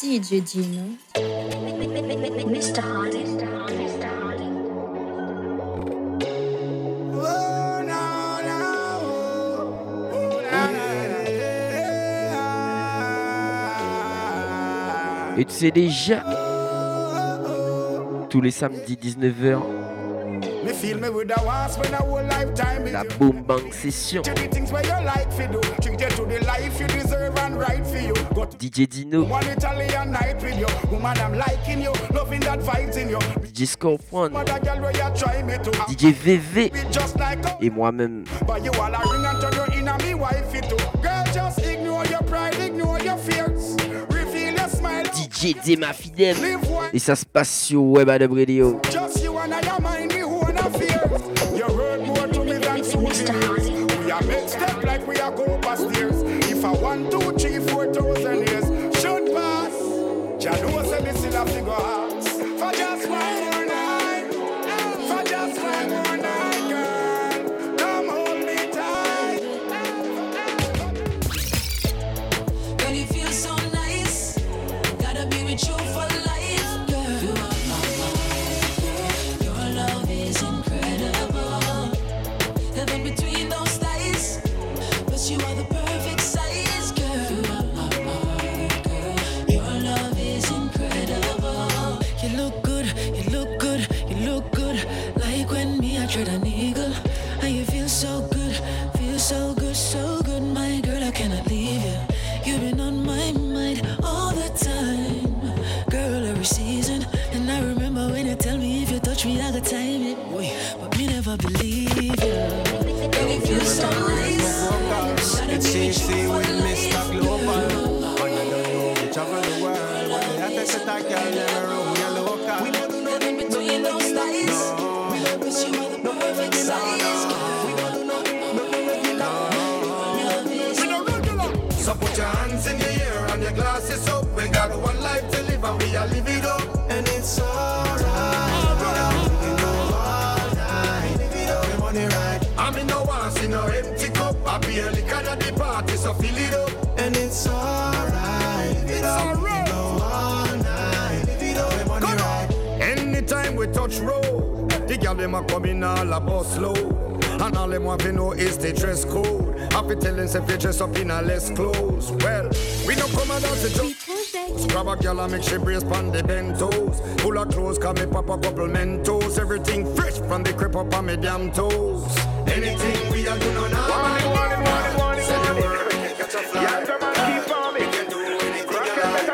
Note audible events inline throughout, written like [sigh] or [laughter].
DJ Dino. Mr. Et tu sais déjà, tous les samedis 19h, Feel me with a once when a whole lifetime La boom bang session. To the things where you like fi do. Treat you to the life you deserve and right for you. Go to DJ Dino. One Italian night with you. Woman I'm liking you. Loving that vibes in you. DJ Scorpion. DJ VV Et moi-même. But you all a ring and turn your inner me wifey too. Girl just ignore your pride, ignore your fears. Reveal your smile. DJ Dema Fidel Et ça se passe sur Web Adam Radio. Just them a come in all a bus load. And all them want to know is the dress code. I be telling them if you dress up in a less clothes. Well, we no come and dance to just grab a girl and make she brace on the bent toes. Full of clothes, come me pop a couple mentos. Everything fresh from the crib up on me damn toes. Anything we a do no now. Warning, warning, warning, warning, Say the word, we can catch a fly. Yeah, the man keep on me. We can do anything you like.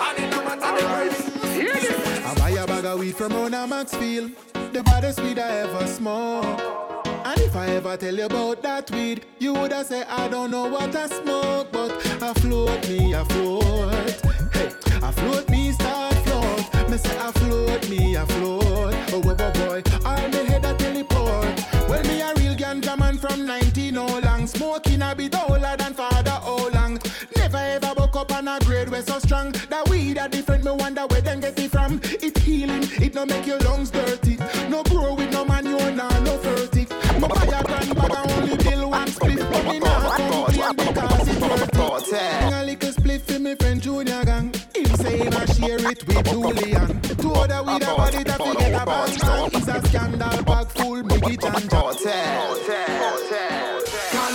And it no matter the price. Hear this. I buy a bag of weed from Mona Maxfield, the baddest weed I ever smoked. And if I ever tell you about that weed, you woulda say I don't know what I smoke, but I float me, I float. Hey, I float me, start float. Me say I float me, I float. Oh, oh, oh boy, I'm the head of teleport. Well, me a real ganja man from 19 oh long, smoking a bit older than father oh long. Never ever buck up on a grade where so strong. That weed a different, me wonder where them get it from. It healing, it no make your lungs dirty. No grow with no man, you nah no furtive. Me buy a grand bag and only bill one split, but me nah complain because it's worth it. A little split for me friend Junior gang. Him say him a share it with Julian. Two other weed about it, I forget about it. It's a scandal bag full, it and God,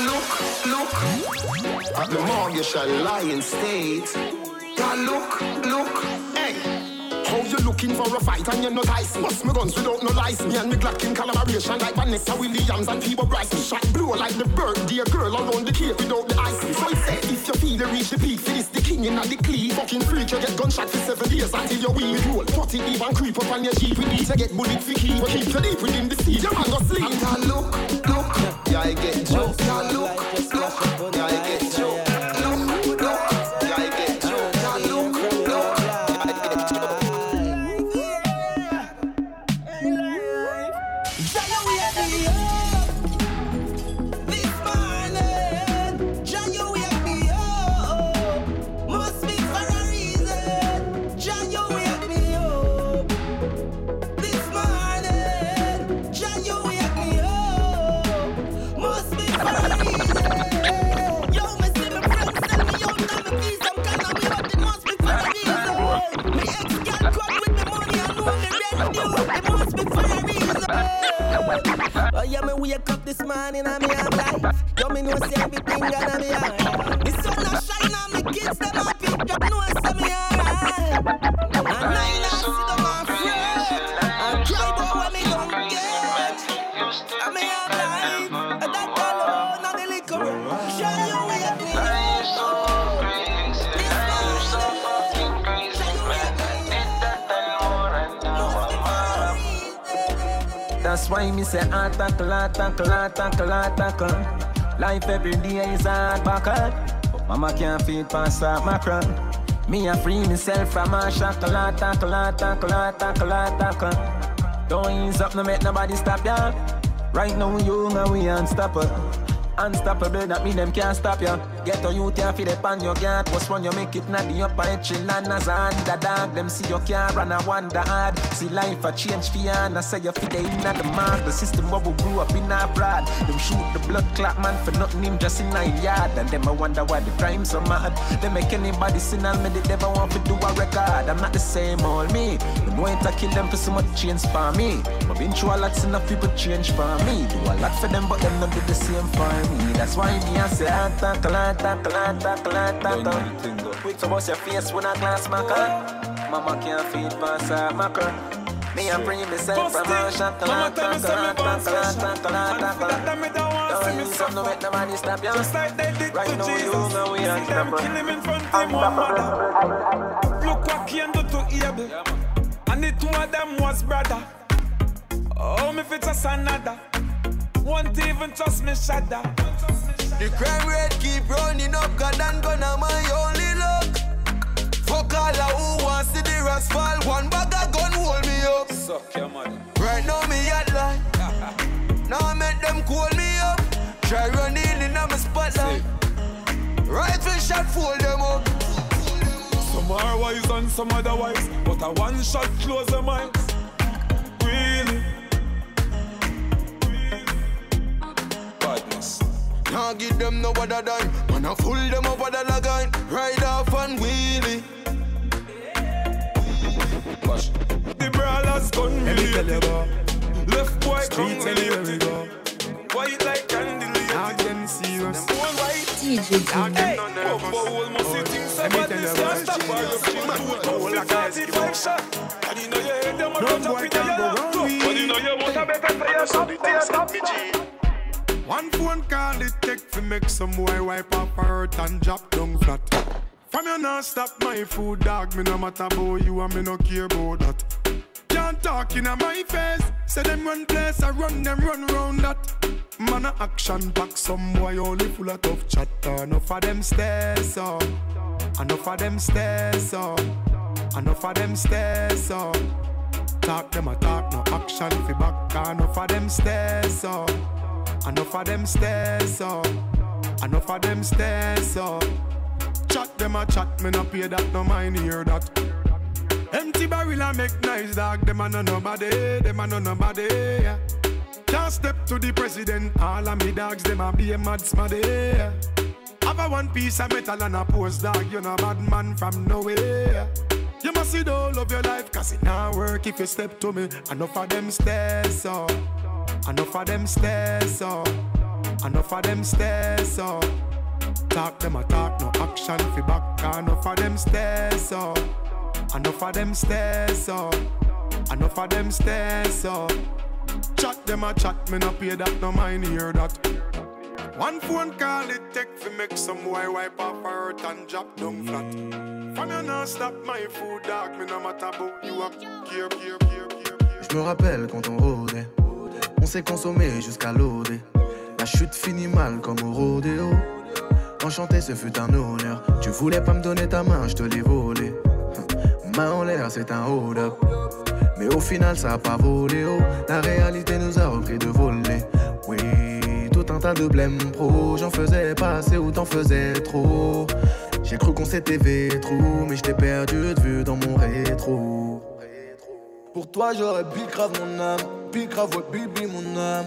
look, look at the mortgage a lying state. God, look, look, hey. How you looking for a fight and you're not ice? Bust me guns without no license. Me and me Glock in collaboration like Vanessa Williams and Phoebe Bryce. Shot blow like the birthday girl around the cake without the ice. So he said, if you feel you reach the peak, for this the king in the cleave. Fucking freak, you get gunshot for seven days until you wheel roll. 40 even creep up on your jeep. We need to get bullet for keep. But keep you deep within the sea. Your man go sleep. And God, look, look, yeah, I get joke. God, look, look, yeah, I get from you. It must be for a reason. Oh yeah, me wake up this morning and me am life. Yo, me know say everything gonna be alright. The sun a shine and me kids them happy. Yo, know say me alright. That's why me say attack, attack, attack, attack. Life every day is hard buckle. But mama can't feed past that macron. Me a free myself from a shackle, tackle, tackle, tackle, tackle. Don't ease up, no make nobody stop ya. Right now you and we unstoppable. Unstoppable, that mean them can't stop ya. Get a youth here, feed up on your guard. Post run, you make it not the upper echelon as a underdog. Them see your car and I wonder hard. See life a change for ya, and I say you fit in at the mark. The system we grew up in our broad. Them shoot the blood clot man for nothing, him just in nine yard. And them I wonder why the crime so mad. They make anybody sin and me, they never want to do a record. I'm not the same old me. Them want to kill them for so much change for me. But been through a lot, enough people change for me. Do a lot for them, but them not do the same for me. That's why me I say attack, attack, attack, attack. Quick to bust your face when I glance my car. Mama can't feed past her mackerel. Me I bring myself from a shot, Mama tell me say me born special. attack, And for that don't want see me Don't suffer. make nobody stop you. Just like they did Right to now you Jesus. know we See them kill him in front of one [laughs] mother. Look what Cain do to Abel. And the two of them was brother. Oh, me fit just another. Won't even trust me shudder. The crime rate keep running up, God and gonna my only luck. Fuck all who wants to the rest fall. One bag of gun hold me up. Suck your money. Right now me at line. [laughs] now I make them call me up. Try running in on my spotlight. Rifle shot, fold them up. Some are wise and some otherwise, but a one shot close them eyes. Really? Badness. Now give them no other dime. Man, I fool them up with a lagan. Ride off and wheelie. Watch. The brawlers gun Let me tell you related. about Left boy streets gun anywhere we related. go. White like candy Dog them serious. Them one white. DJ Dog Jimmy. them Hey, no Papa nervous. whole must see things Let me about tell this you can't about stop her. You feel Man, too whole tough like with a 45 Eskimo. shot. And you know you hate them, No but boy you can go round But we. you know you want a better player, so the things stop me One phone call it take to make some boy wipe up hurt and drop down flat. From you not stop my food, dog. Me no matter about you and me no care about that. Can't talk in my face. Say them run place, I run them run round that. Man a action back, some boy only full of tough chatter. Enough of them stairs up, enough of them stairs up, enough of them stairs up. Talk them a talk, no action fi back. Enough of them stairs up. Enough of them stairs up. Enough of them stairs up. Chat them a chat, me no pay that, no mind hear that. Empty barrel a make nice dog, them a no nobody, them a no nobody. Yeah. Can't step to the president, all of me dogs, them a be a mad smaddy. Have a one piece of metal and a post dog, you know bad man from nowhere. You must see the whole of your life, cause it not work if you step to me. Enough of them stairs up. Enough of them stairs up. Enough of them stairs up. Talk them a talk, no action fi back. Enough of them stairs up. Enough of them stairs up. Enough of them stairs up. Chat them a chat, me no pay that, no mind hear that. One phone call it take fi make some boy wipe off her hurt and drop down flat. From you not stop my food, dog, me no matter about you up. Care, care, care, care, care. Je me rappelle quand on rôdait, on s'est consommé jusqu'à l'OD. La chute finit mal comme au rodéo. Enchanté, ce fut un honneur. Tu voulais pas me donner ta main, je te l'ai volé. Main en l'air, c'est un hold up. Mais au final, ça a pas volé haut. La réalité nous a repris de voler. Oui, tout un tas de blême pro. J'en faisais pas assez ou t'en faisais trop. J'ai cru qu'on s'était vétrou, mais je perdu de vue dans mon rétro. Pour toi j'aurais big grave mon âme, big grave ouais baby mon âme.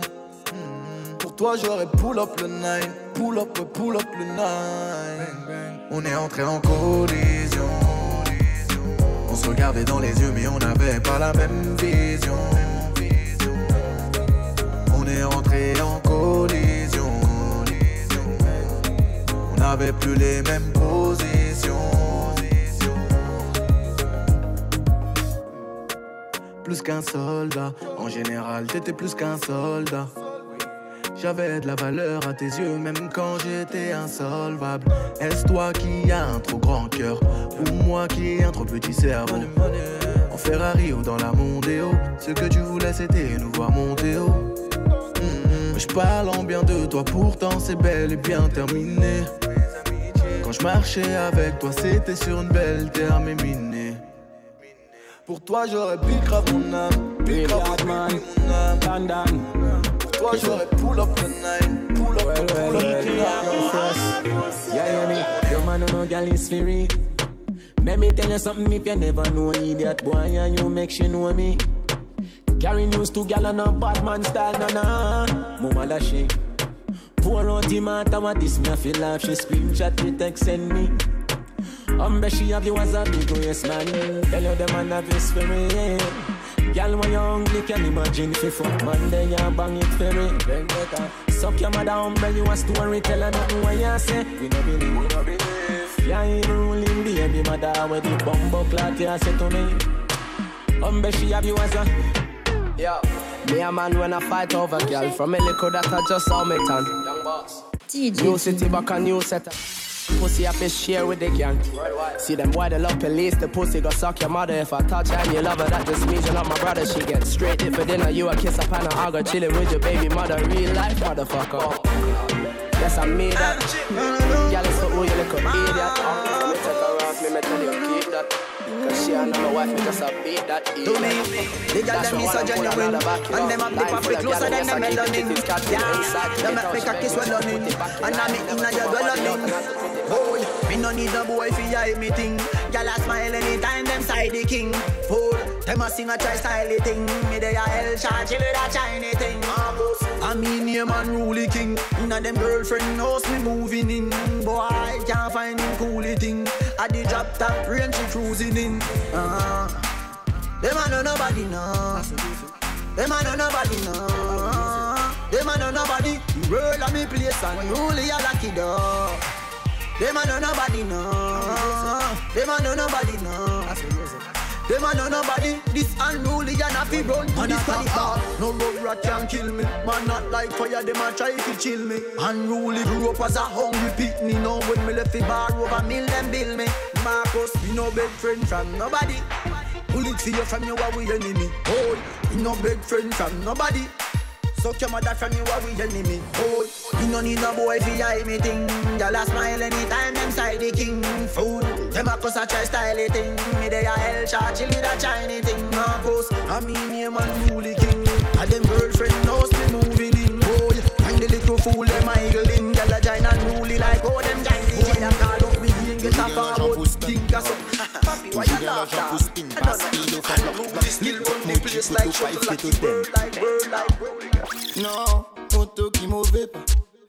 Hmm. Pour toi j'aurais pull up le nine, pull up ouais, pull up le nine. On est entré en collision. On se regardait dans les yeux, mais on n'avait pas la même vision. On est entré en collision. n'avait plus les mêmes positions. Plus qu'un soldat, en général t'étais plus qu'un soldat. J'avais de la valeur à tes yeux, même quand j'étais insolvable. Est-ce toi qui as un trop grand cœur, ou moi qui ai un trop petit cerveau? En Ferrari ou dans la Mondeo, ce que tu voulais c'était nous voir monter haut. Mm, Je parle en bien de toi, pourtant c'est bel et bien terminé. Quand je marchais avec toi, c'était sur une belle terre méminée. Pour toi j'aurais pu grave mon âme Pu grave mon âme Pour toi j'aurais pull up the night Pull up, Well, pull well, up well, the yeah, night. Yeah, yeah, me. Your man no gal is free. Let me tell you something if you never know idiot boy and you make she know me. Carry news to gal on a bad man style, na na. Mama she. Pour out the matter what this me I feel like? She screenshot me text send me. Umbre she have you as a big yes man. Tell you the man have his spirit. Girl, when you're hungry, can imagine if you fuck man, then you bang it for me. Then better. Suck your mother umbre, you a story, tell her nothing what you say. We no believe, we no believe. Yeah, even ruling baby mother, where the bumbo clot you say to me. Umbre, she have you as a Yo, me a man when I fight over girl From a liquor that I just saw me turn New city back a new setup Pussy I fi share with the gang See them boy they love police The pussy go suck your mother. If I touch her and you love her That just means you're not my brother. She gets straight it for dinner You a kiss up and I go chillin' with your baby mother Real life motherfucker. Yes I mean that Girl it's for who you look idiot. So me take her off me me tell you keep that. Cause she and my wife me just a beat that To me, the girl them is so genuine. And them have the puppy closer than them melanin Yeah, them make me cocky swelling And I me inna your dwelling Boy, me no need a boy fi eye me thing Girl a smile anytime them side the king Fool, them a sing a try style thing Me they a hell chill with a shiny thing I mean name and rule king Inna them girlfriend house me moving in Boy, can't find him coolly thing At the drop top range she cruising in uh-huh. Them a know nobody know. Them a know nobody know. Them a know nobody. World a me place and only a lucky dog. Them a know nobody know. Them a know nobody know. Them a know nobody. This unruly and fi run to this bar. No road rat can kill me. Man not like fire. Them a try to chill me. Unruly grew up as a hungry pitney. Now when me left the bar over mill them bill me. Marcus, we no big friend from nobody. Bullet for you from you are we enemy. Oh, we no big friend from nobody. Suck your mother from you are we enemy. Oh, we no need no boy fi me thing. Y'all a smile anytime them side the king. Food, them a cuss a try style thing. Me they a hell shot chill with a Chinese thing. Marcus, I mean name and rule king. And them girlfriend knows me moving in. Oh, find the little fool them idling. Y'all a join and rule like oh them join the boy a call up me and get a forward. Think a so. Papi, why you laugh that? I don't know. Still run the place like shuttle like bird like bird like bird. Non, moto qui mauvais pas.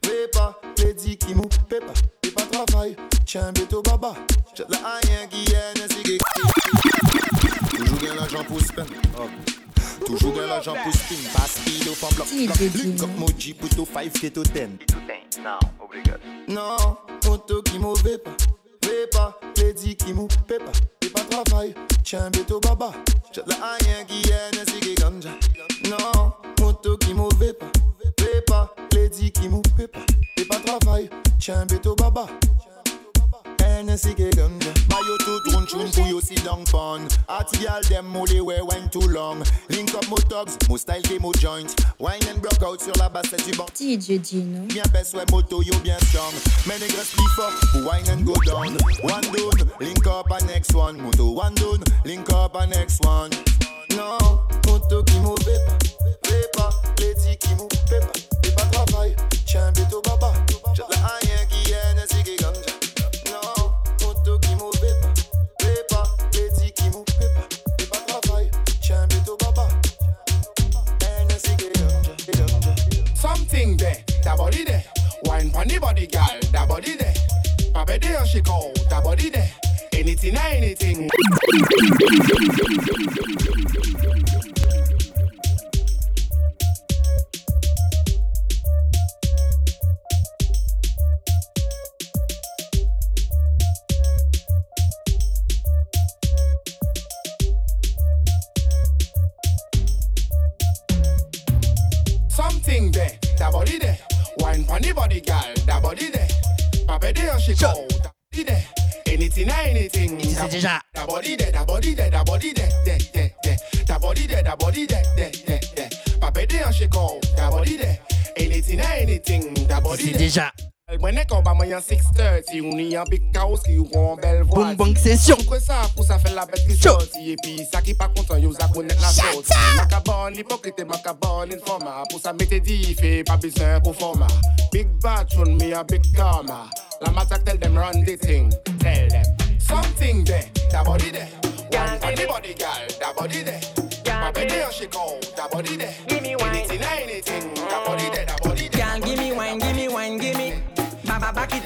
Vais pas, plaisir qui mou pas. T'es pas travail, tiens béto baba. J'ai la rien qui est n'est Toujours bien l'argent pour spend Toujours bien l'argent pour spin. Pass speed au fan block Link up moji puto 5 keto 10 Non, obrigado. Non, moto qui mauvais pas pas, les dit qui mou pépa, pépa travail, tiens béto baba, j'ai la haine qui est ainsi qui ganja. Non, moto qui mou pépa, pépa, les dit qui mou pépa, pépa travail, tiens béto baba. Hennessy ke ganja Buy you two tune tune for you sit down fun. Hot them only too long. Link up mo thugs, mo style ke mo joint Wine and broke out sur la bassette du banc DJ Dino. Bien ouais moto yo bien strong. Niggas wine and go down. One down, link up a next one. Moto one down, link up a next one. Non, moto lady T'es pas travail, tiens béto baba. J'ai la rien qui body there. Wine pon the body, girl, that body there. Papa there, she go, that body there. Anything, anything. Anybody girl, that body there. Papa there, she go that body there. Anything, anything. That body there, that body there, that body there, there, there, there. That body there, that body there, there, there, there. Papa there, she go out, that body there. Anything, anything. That body there. Mwen ek an ba mwen yon 630 Yon yon big kaos ki yon kon bel vwa Bon bank sesyon Kwen sa pou sa fe la bet ki soti E pi sa ki pa kontan yon zakonek la soti Makaban hipokrite, makaban informa Pou sa mette di fe, pa bisen pou Big bad chon me a big karma. La matak tel dem run the thing Tel dem Something de, da body de One funny body gal, da body de Pa bede yon shiko, da body de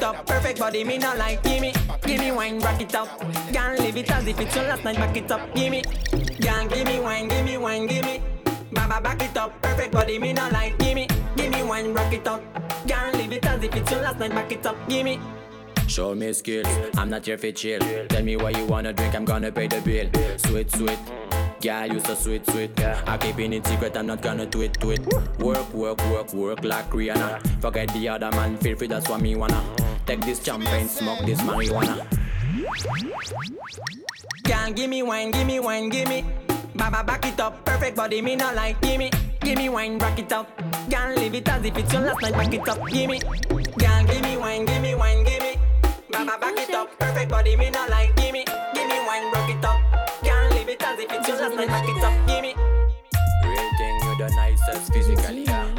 up, perfect body, me not like gimme. Give me wine, back it up. Girl, leave it as if it's your last night, back it up, gimme. Girl, give me wine, give me wine, give me. Baba, back it up, perfect body, me not like gimme. Give me wine, rock it up. Girl, leave it as if it's your last night, back it up, gimme. Show me skills, I'm not here for chill. Tell me what you wanna drink, I'm gonna pay the bill. Sweet, sweet. Girl, you so sweet, sweet. I keep it in secret, I'm not gonna tweet, tweet. Work, work, work, work like Rihanna. Forget the other man, feel free, that's what me wanna. Take this champagne, smoke this marijuana. Girl, give me wine, give me wine, give me. Baba, back it up, perfect body, me not like gimme. Give me wine, back it up. Girl, leave it as if it's your last night, back it up, gimme. Girl, give me wine, give me wine, give me. Baba, back it up, perfect body, me not like gimme. Give me wine, back it up. Girl, leave it as if it's your last night, back it up, gimme. Real thing, you the nicest physically. Let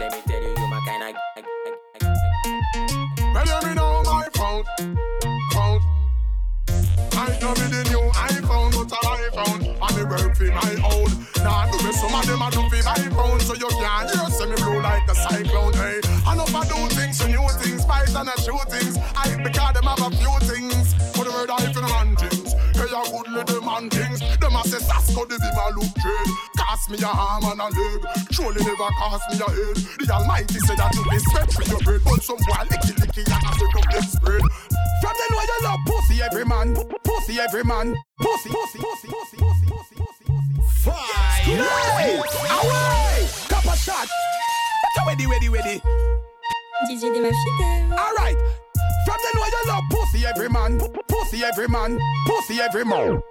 phone, phone. I know me the new iPhone, but I iPhone. And me work for my own. Nah, do me some of them I do for my phone, so you can't hear see me blow like a cyclone. Hey, I know I do things, new things, fight and I shoot things. I because them have a few things. For the word I feel man things. Hey, a man things. Them a say Sasko, the be my look trade. Cost me a arm and a leg. Surely never cost me a head. The Almighty said that you be sweat for your bread, but some boy licky licky and a stick up them spread. From the know you love pussy every man, pussy every man, pussy, pussy, pussy, pussy, pussy, pussy, pussy. Fire! Away! Cup a shot. Ready, ready, ready. DJ de ma fidèle. Alright. From the know you love pussy every man, pussy every man, pussy every man.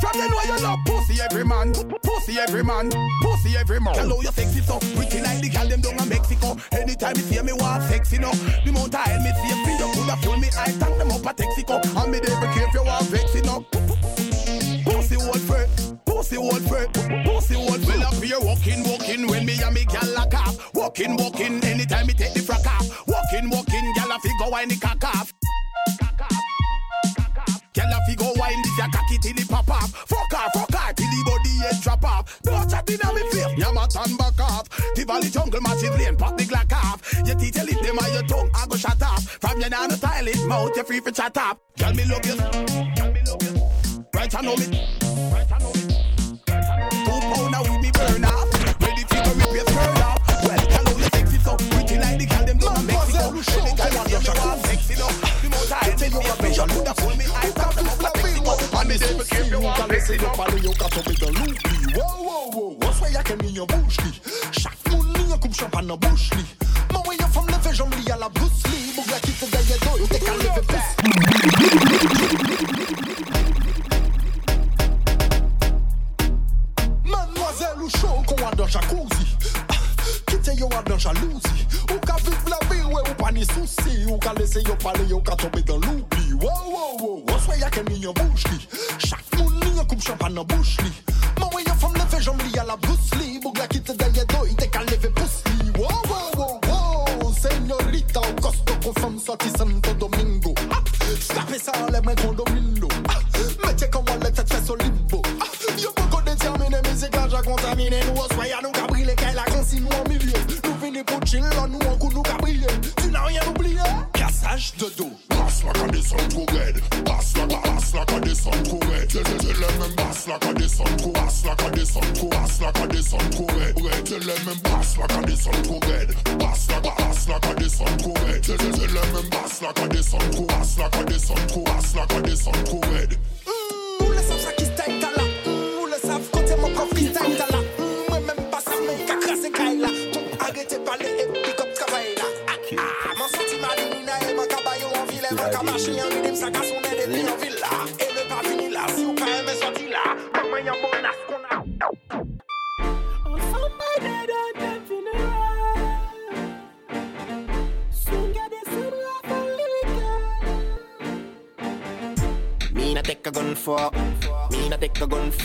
From the know you love pussy every man, pussy every man, pussy every man. Hello, you sexy so pretty like the gal them down in Mexico. Anytime you see me want sexy no, the mount I me see me you coulda fool me. I tank them up a Texaco, and me never care if you want vexy no. Pussy old friend, pussy old. Well up here walking, walking when me and me gal lock off. Walking, walking anytime me take the frack off. Walking, walking, gal a fi go wine the cock off. Gal a fi go wine this ya cocky till it pop off. Fuck off, fuck off till the body head drop off. Don't chat inna me face, ya ma turn back off. The valley jungle massive lane, pop the glock off. Your teeth you lick them and your tongue, I go shut off. From your nana toilet mouth, you free for chat up. Gal gal me love you. Right I know me, you vision would have fool me. I talk them up like Mexico. And me say me keep you want sexy no. Wow, wow, wow, what's why y'a qu'un mignon bouche li Chaque moun li yon coupe champagne dans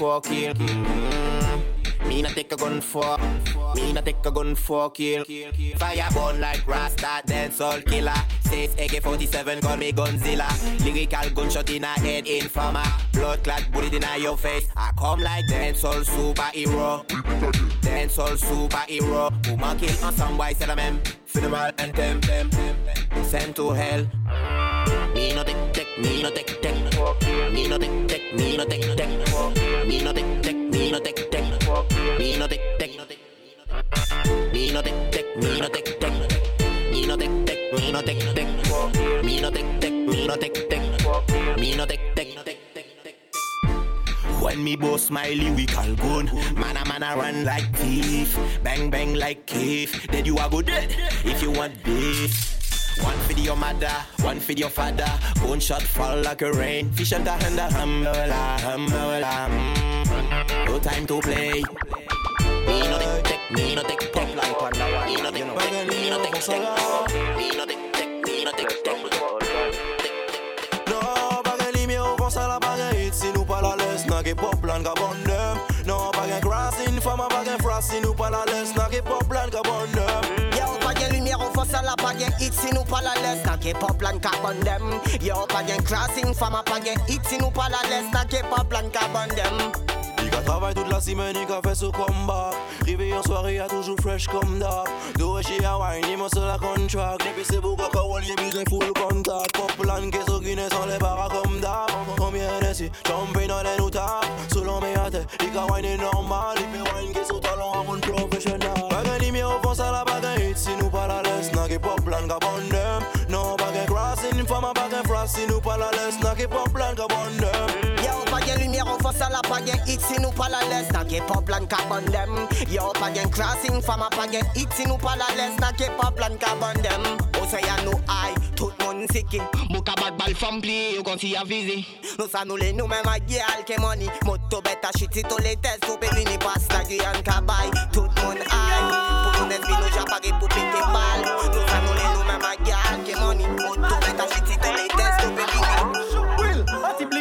for kill. Me not take a gun for, me not take a gun for kill. Fire burn like Rasta, dance all killer. Says AK-47, call me Gunzilla. Lyrical gunshot in a head, informer. Blood clot bullet in a your face. I come like dancehall superhero. Dancehall superhero. Woman kill on some say them. Funeral them, sent to hell. Me no take take, me no take take. Me no take take, me no take take. Me no take take, me no take take. Me no take take. Me no take take, me no take take. Me no take take, me no take take. Me no take take, me no take take. Me no take take. When me boss my lyrical gun, man a man a run like thief, bang bang like cave. Then you a go dead if you want beef. One for your mother, one for your father. Gunshot fall like a rain. Fish the hand, humble, mm. No time to play. Me no take, take, me no take, take. Me no take, take, me no take, take. Me no take, take, me no take, take. Non, pas gen limi ou kon sa la pa gen Si nan pop lan ka bon dem Non, pa gen krasin, fama pa gen fras Si nou pa la les, nan ke pop lan ka on force à la pas de hit si nous pas la laisse. N'a que pas plan carbon dem. Yo, pas de crossing, pas de hit si nous pas la laisse. N'a que pas plan carbon dem. Li ka travay toute la semaine, li ka fè sou komba Rive yon soirée, a toujou fresh kom da Do e she a wine, li mò se la kontrak Depi se bou ka kawol, ye bizwen full kontak Pop lan ke so gine san le para kom da Combien de si, chompe nan le nou ta Sou l'on me ate, li ka wine normal Li pe wine sou talon a moun professional Bagen li mi ou fon sa la bagen hit Si nou pa la les, nan ke pop lan ka bon dem Non bagen crossing, fama bagen fras Si nou pa la les, nan ke pop lan ka bon on pas de hit si nous pas la laisse. N'a que pas plan carbon dem. Yo, pas de crossing, femme pas de hit si nous pas la laisse. N'a que pas plan carbon dem. Océan nous aïe, tout le monde sicky. Bouka bad bal femme pli, yo kon si a visé. Nous ça nous les nous même gyal ke money. Moto beta shit si tous les tests, faut péri ni passe la Guyane kabay. Tout le monde aïe, pour nous nesbi nous j'apparais pour péter balle. Nous ça nous les nous même gyal ke money. Moto beta shit si tous les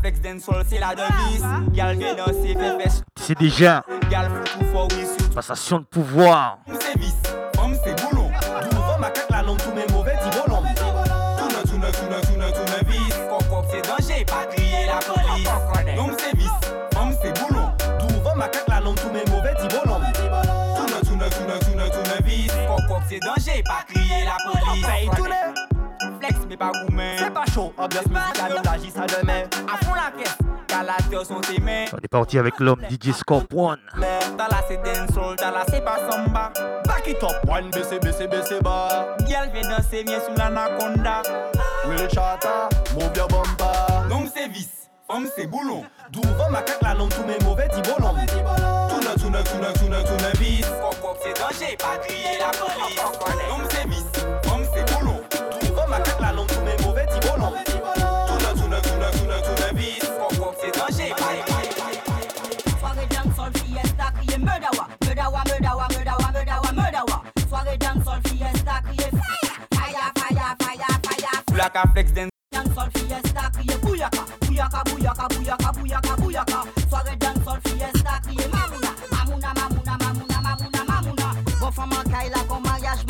flex c'est la devise Gal viens danser fait fesse C'est déjà Gal fou tout fort oui sous passation de pouvoir. Homme c'est boulot. La non tous mes mauvais petits bolons. Tourne, tourne, tourne, tourne, tourne, vis. Coq c'est danger pas crier la police c'est vice. Homme c'est boulot. La non tous mes mauvais petits bolons. Tourne, tourne, tourne, tourne, tourne, vis. Coq c'est danger pas crier la police Paye tourner. Flex mais pas gourmet C'est pas chaud. Ambiance musicale, on agit ça demain. À fond la caisse la terre sont tes mains On est parti avec l'homme DJ Scorp One. T'as là c'est dancehall, t'as là c'est pas samba Back it up. One baissé, baissé, baissé bas. Gal viens danser viens sous l'anaconda Will Chata, move your bumper. Homme c'est vice, homme c'est boulot D'où ma cac la non tous mes mauvais petits bolons. Tourne, tourne, tourne, tourne, tourne, vis. Coq c'est danger pas crier la police Homme c'est vice, fire fire Ou la ka flex den Dancehall fiesta crier bouyaka Bouyaka bouyaka bouyaka bouyaka bouyaka Soirée dancehall fiesta crier mamuna. Mamuna mamuna mamuna mamuna mamuna. Bon femme en comme mariage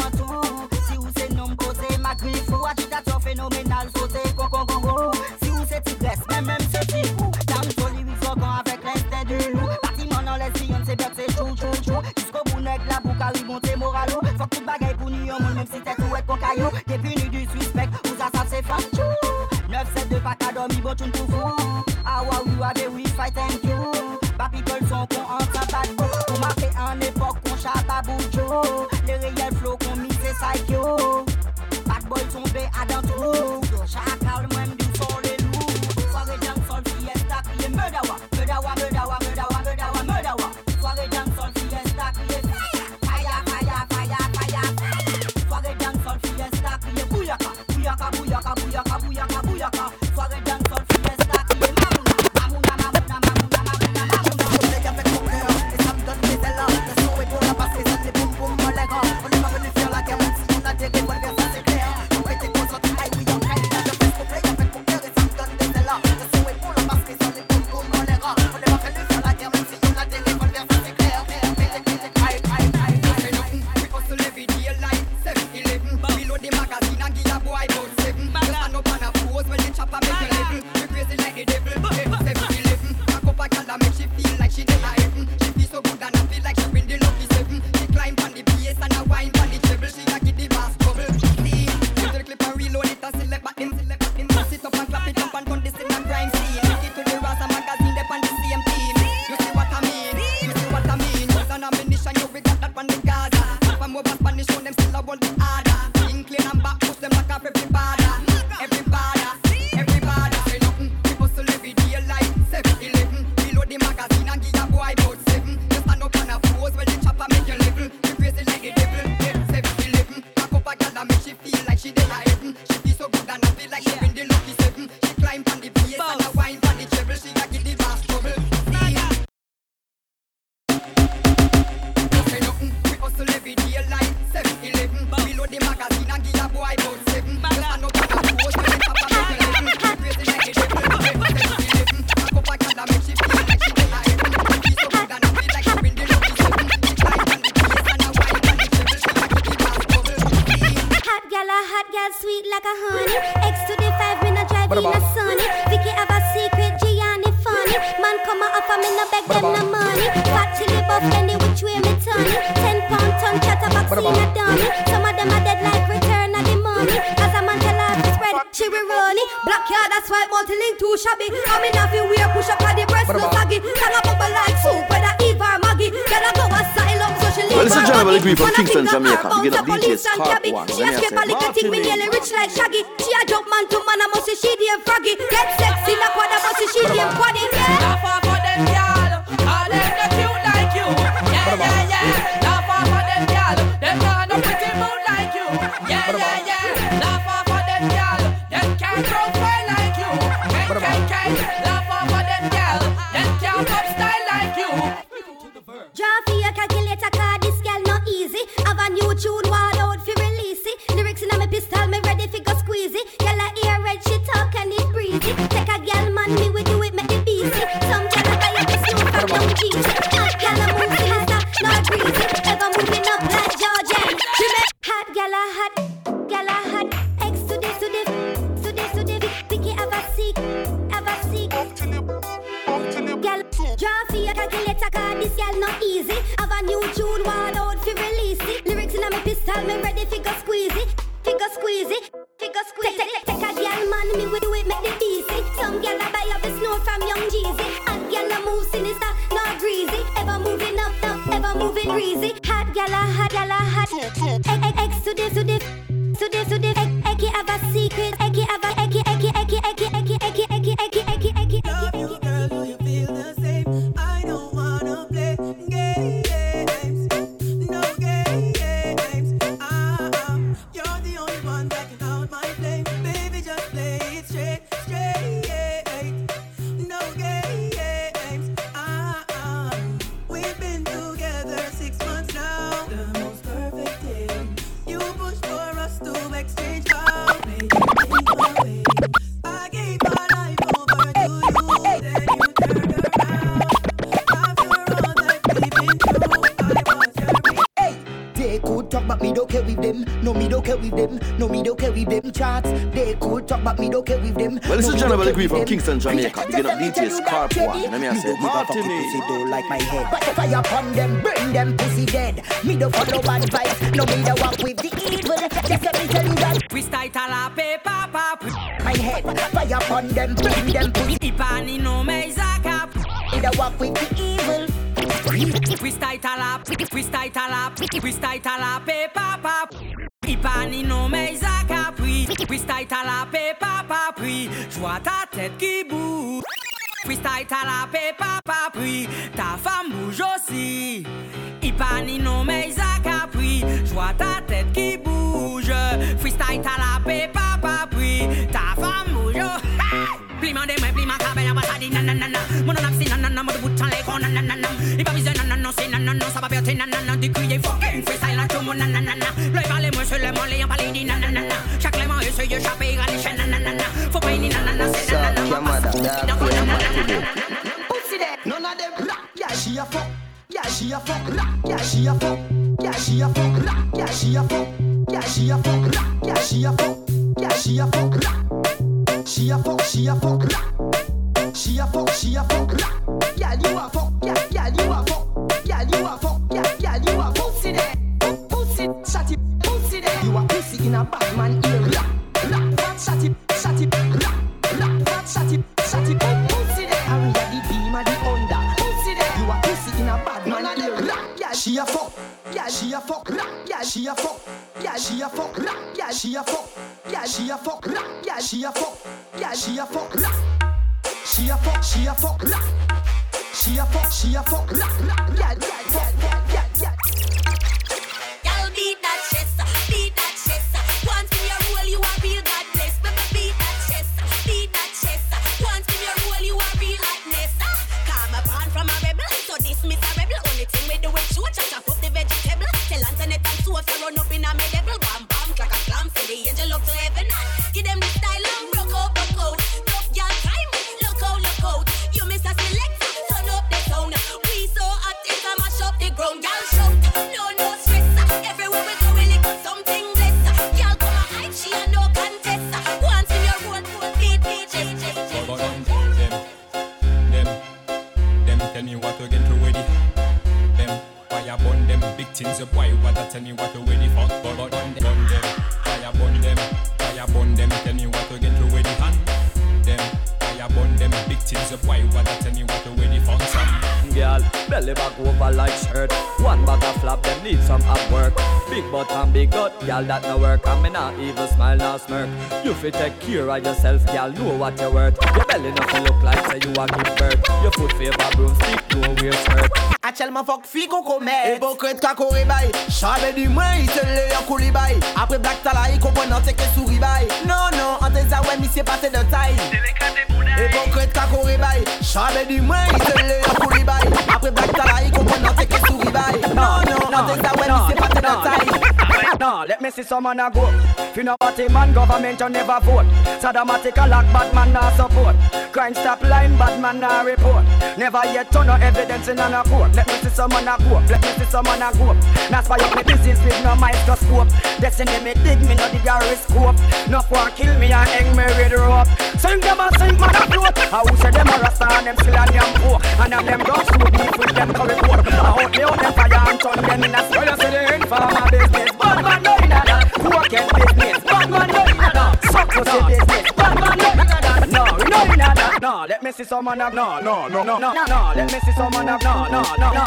Si ou nom côté ma griffe ou agitateur phénoménal sauté coco coco Si ou c'est tigresse même même c'est tigou Dancehall lyrics slogan avec l'instinct du loup Bâtiment dans les sillons c'est bête chou chou chou Jusqu'au bout la monter moralo. Faut que tout bagaille pour yon si t'es tout est con botun tou fou Awa ou ave fight and you Ba people son kon an tabakou Ou ma fe an epok kon chapa boujou Le reyel flow kon mise saikyo Bad boy tombe adan trou Chapa want with from. Kingston, Jamaica. Just up let me you that, Scarp Teddy. one. Let me Me say, don't give a fuck if Martini. pussy don't like my head. But if I upon them, burn them pussy dead. Me don't follow bad vibes. No, me don't walk with the evil. Just let me tell you that. Freestyle à la paper pap. My head, fire upon them, burn them pussy. Ipani no me zaka. Me don't walk with the evil. Freestyle à la, freestyle à la, freestyle à la paper tête qui bouge. Freestyle, t'as la paix, papa pris. Ta femme bouge aussi. Ipani, non, mais Isaac a pris. J'vois ta she a fuck. Yeah, she a fuck. Care of yourself, girl, know what you're worth. Your belly nothing look like, say so you are give birth. Your foot favor broomstick, no wear skirt. A tellement fuck fi qu'on commet Et bon crête qu'a coré bail J'avais du moins il se lè yon kouli bail Après black tala il comprend nan teke souri bail Non non, an te za ouais mi s'est passé de taille. Et bon crête qu'a coré bail J'avais du moins il se lè yon kouli me see some man a go. If you know what a man, government you never vote. Sadomatic a lock, bad man not support. Crime stop line, bad man not report. Never yet turn no evidence in a court. Let me see some man a go. Let me see some man a go. That's why you me disease with no microscope. Destiny me dig me no the gyroscope. No for kill me and hang me with rope. Sing them a sing man a float. I who say them a rasta and them still a yam poor. And of them don't shoot beef with them curry coat. I out me out them fire and turn them in a spoil. You see the informer No, let me see some man a no, no, no, no, no, no. Let me see some man a no, no, no, no.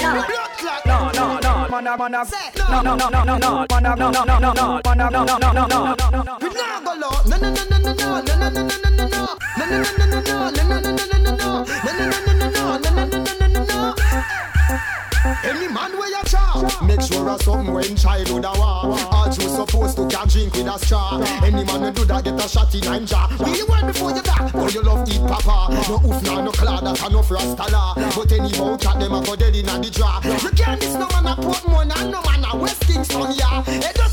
No, no, no, man a man a. No, no, no, no, no, no. Man a no, no, no, no, no. Man a no, no, no, no, no, no, no. We not go low No no no no no no No no no no no no no No no no no no no No no no no no no No no no no no no No no no no no no Any man where you chop Make sure a something when childhood a war. All you supposed to can drink with a straw. Any man who do that get a shot in nine jar Be one before you die? Oh you love eat papa. No oof nah no claw that a no law. But any bout cat them a go dead inna the draw. You can't miss no man a Portmore and no man a West Kingston yeah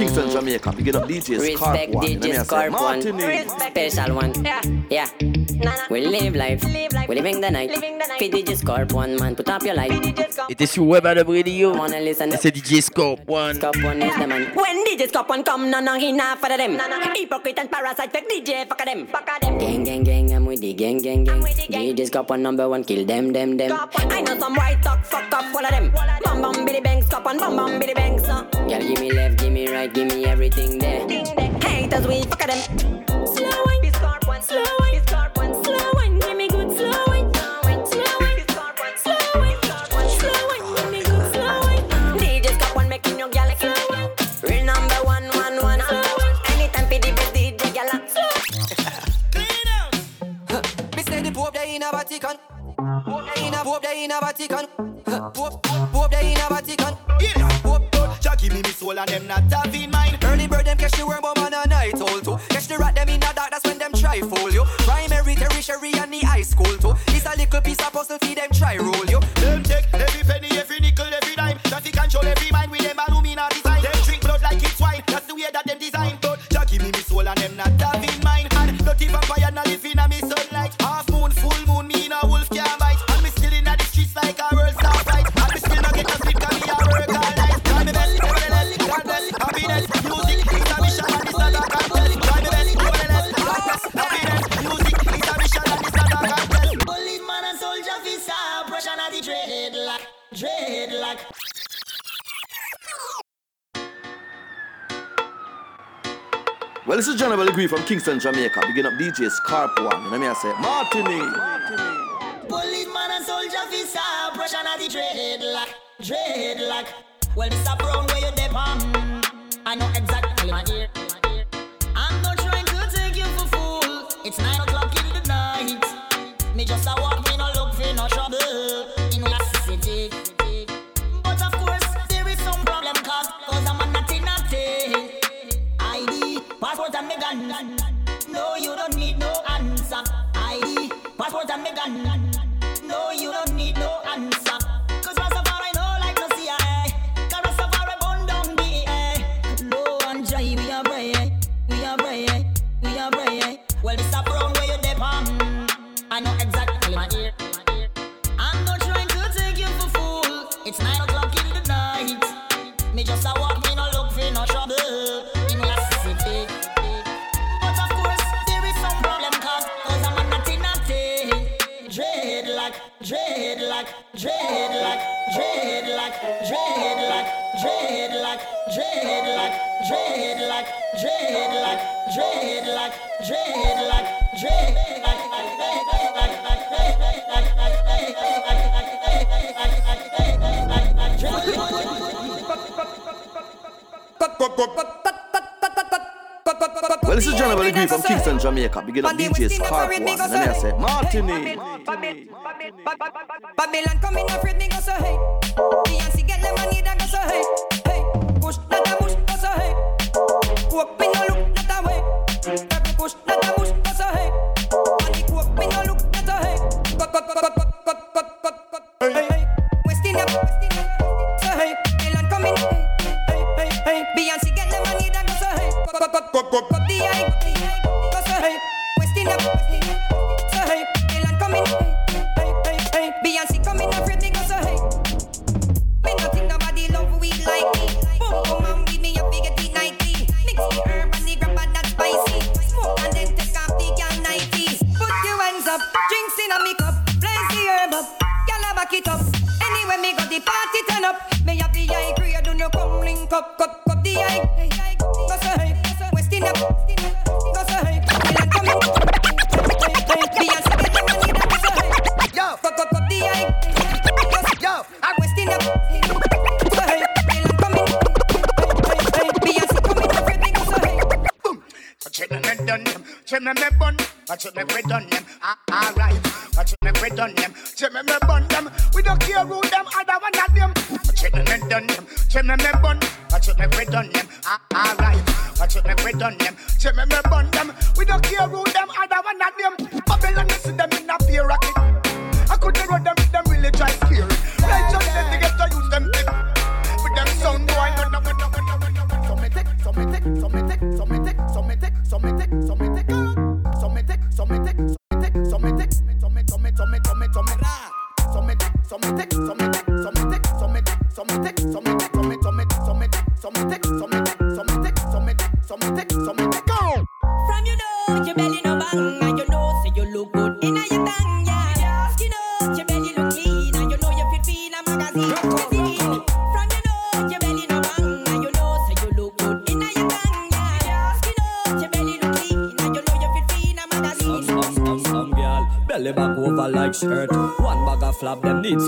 Kingston, Jamaica. Big it up DJ Scarp one. DJ Scarp one. Special one. Yeah. yeah. We live life. live life. We living the night. Fi DJ Scarp one, man. Put up your light. It's t'es sur Web the Radio. It's DJ Scarp one. Scarp one is the man. When DJ Scarp one come, none of him for them. Hypocrite and parasite. Fake DJ, fuck them. Fuck them. Gang, gang, gang. I'm with the gang, gang, gang. DJ Scarp one number one. Kill them, them, them. I know some white talk. hustle, feed them try roll you. Them take every penny if Queen from Kingston, Jamaica. Begin up DJ Scarp one. You me, I say, Martini. Policeman and soldier visa, pressure on the dreadlock, dreadlock. Well, Mr. Brown, where you depend? I know exactly my ear. get up DJ Scarp one. And then I said, Martini.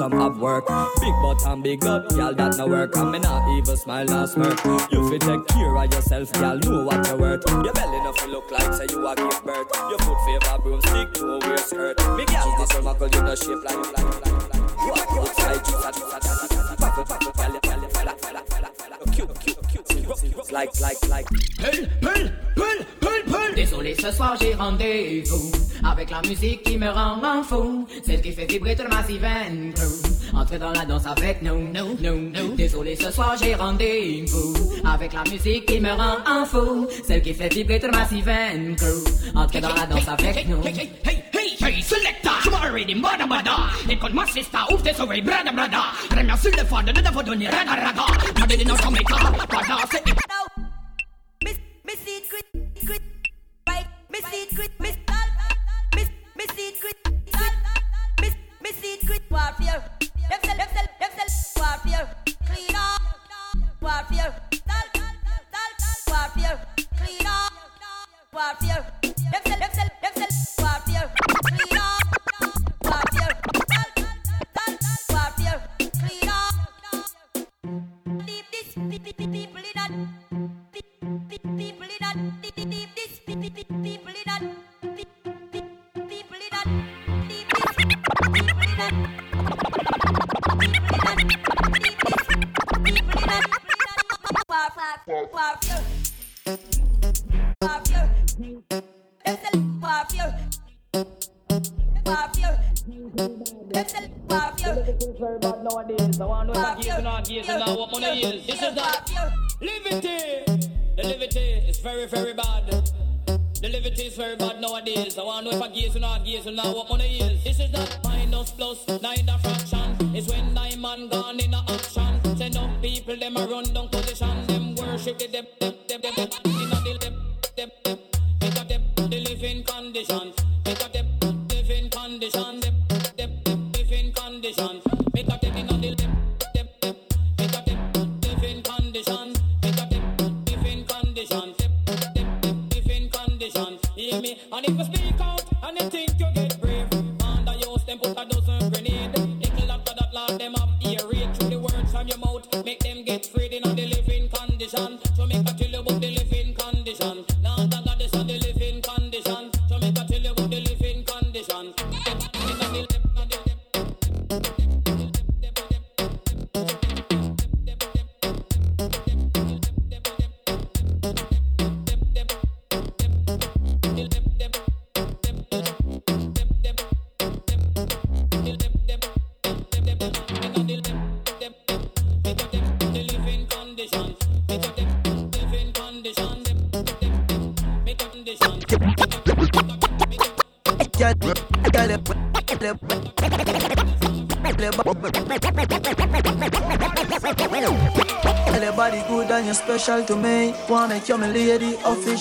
some have work. Big butt and big gut, gal, that no work. And me not even smile smirk. You fit take care of yourself, gal, know what you're worth. Your belly nothing look like, say you are give birth. Your foot favor broomstick, no wear skirt. Me gal, this one muckle, you no shape like, like, like, like. Like, fella. Cute, like, like, like. Désolé, ce soir j'ai rendez-vous avec la musique qui me rend fou celle qui fait vibrer tout le massif Entrez dans la danse avec nous, nous, nous. Désolé, ce soir j'ai rendez-vous avec la musique qui me rend en fou. Celle qui fait vibrer tout le massif Entrez dans la danse avec nous. Hey, hey, hey, hey, selecta, je m'arrête, mada, mada. Écoute-moi, sister, ouvre tes souris, brada, brada. Remercie le fond de ne vous donner raga, raga. Regardez notes en méca, pas danser. Miss, miss, miss.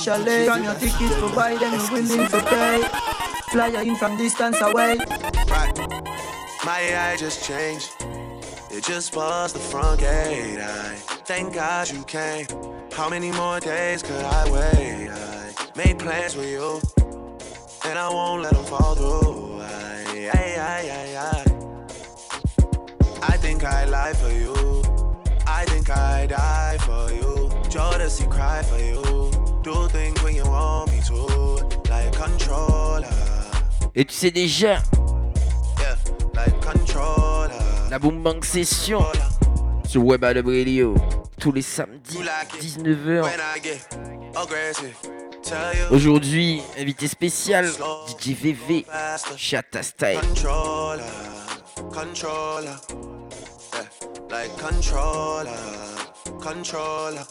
Officially. Scan your tickets, provide them you willing to pay. Fly in from distance away. Right. My AI just changed. It just passed the front gate. I thank God you came. How many more days could I wait? I made plans with you, and I won't let them fall through. I, I, I, I, I. I think I lie for you. I think I die for you. Jodeci cry for you. Do things when you want me to, like controller. Et tu sais déjà, Yeah, like controller. la Boom Bang Session sur Web Adam Radio tous les samedis 19h. When I get aggressive, tell you. Aujourd'hui, invité spécial DJ VV Chata Style. Controller, controller, yeah, like controller, controller,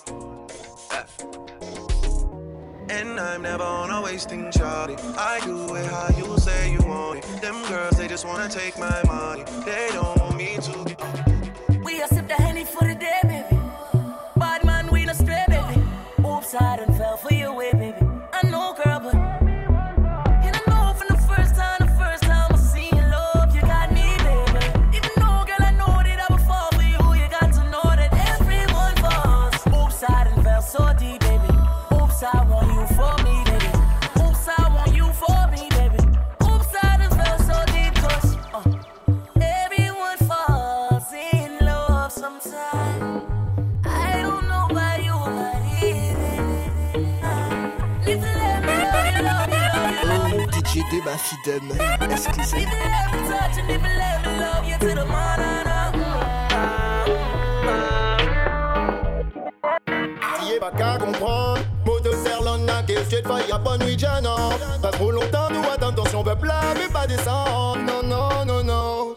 yeah. And I'm never on a wasting charity. I do it how you say you want it. Them girls, they just wanna take my money. They don't want me to get. We a sip the henny for the day, baby. Bad man, we no stray, baby. Oops, I done till the T'y es pas qu'à comprendre. Moto Serlon n'a qu'est-ce que faille à pas nuit Jana. Pas trop longtemps, nous attendons si on veut mais pas descendre. Non, non, non, non.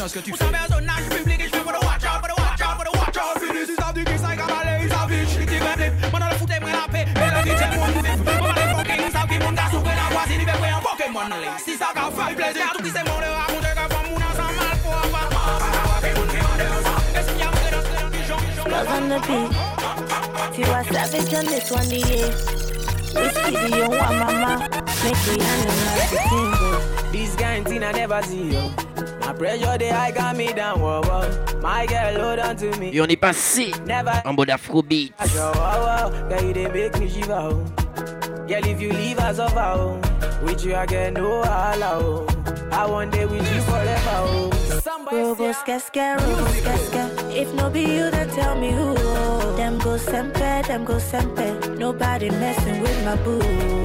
man Fais attention à ce que tu fais Vous savez un zonnage public Et je fais le watch out For the watch out For the watch out Fini si ça dit qu'il s'en cabalé Il s'en vite Je dis même flip le foot moi la paix Et la vie c'est mon vif Moi les fucking Ils savent qui mon gars Souffre la voisine Il veut un Pokémon Si ça qu'a fait plaisir Tout c'est mon le raconter Que femme moun ensemble mal pour avoir Est-ce qu'il y a un peu dans ce genre Love on the beat. Tiwa Savage on this one, yeah. Whiskey, do you want mama? Make me analyze the thing, This kind thing I never see, yo. My pressure, they high got me down, whoa, whoa. My girl, hold on to me. Et on est passé en mode Afrobeat. Wow, wow, girl, you they make me shiver, oh. Girl, if you leave us over, oh. With you, get no oh. I want day with you forever, oh. Robo skeske, robo skeske. If no be you, then tell me who. Oh. Them go sempe, them go sempe. Nobody messing with my boo.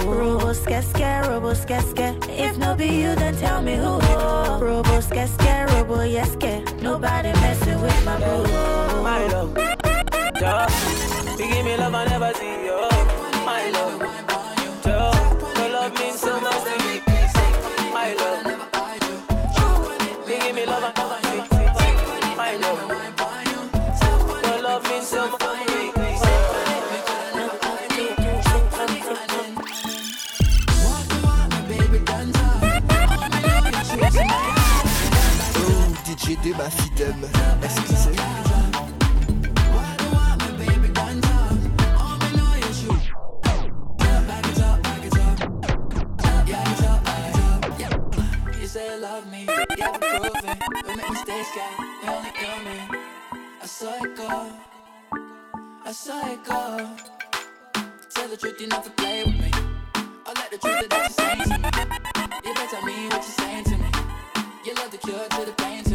Robo skeske, robo skeske. If no be you, then tell me who. Oh. Robo skeske, robo yeske. Nobody messing with my boo. My love, duh. You give me love I never see, Say you love me, you haven't proven. We make mistakes, girl, we only human. I saw it go, I saw it go. Tell the truth, you never play with me. I let the truth that you're saying to me. You better mean what you're saying to me. You love the cure to the pain to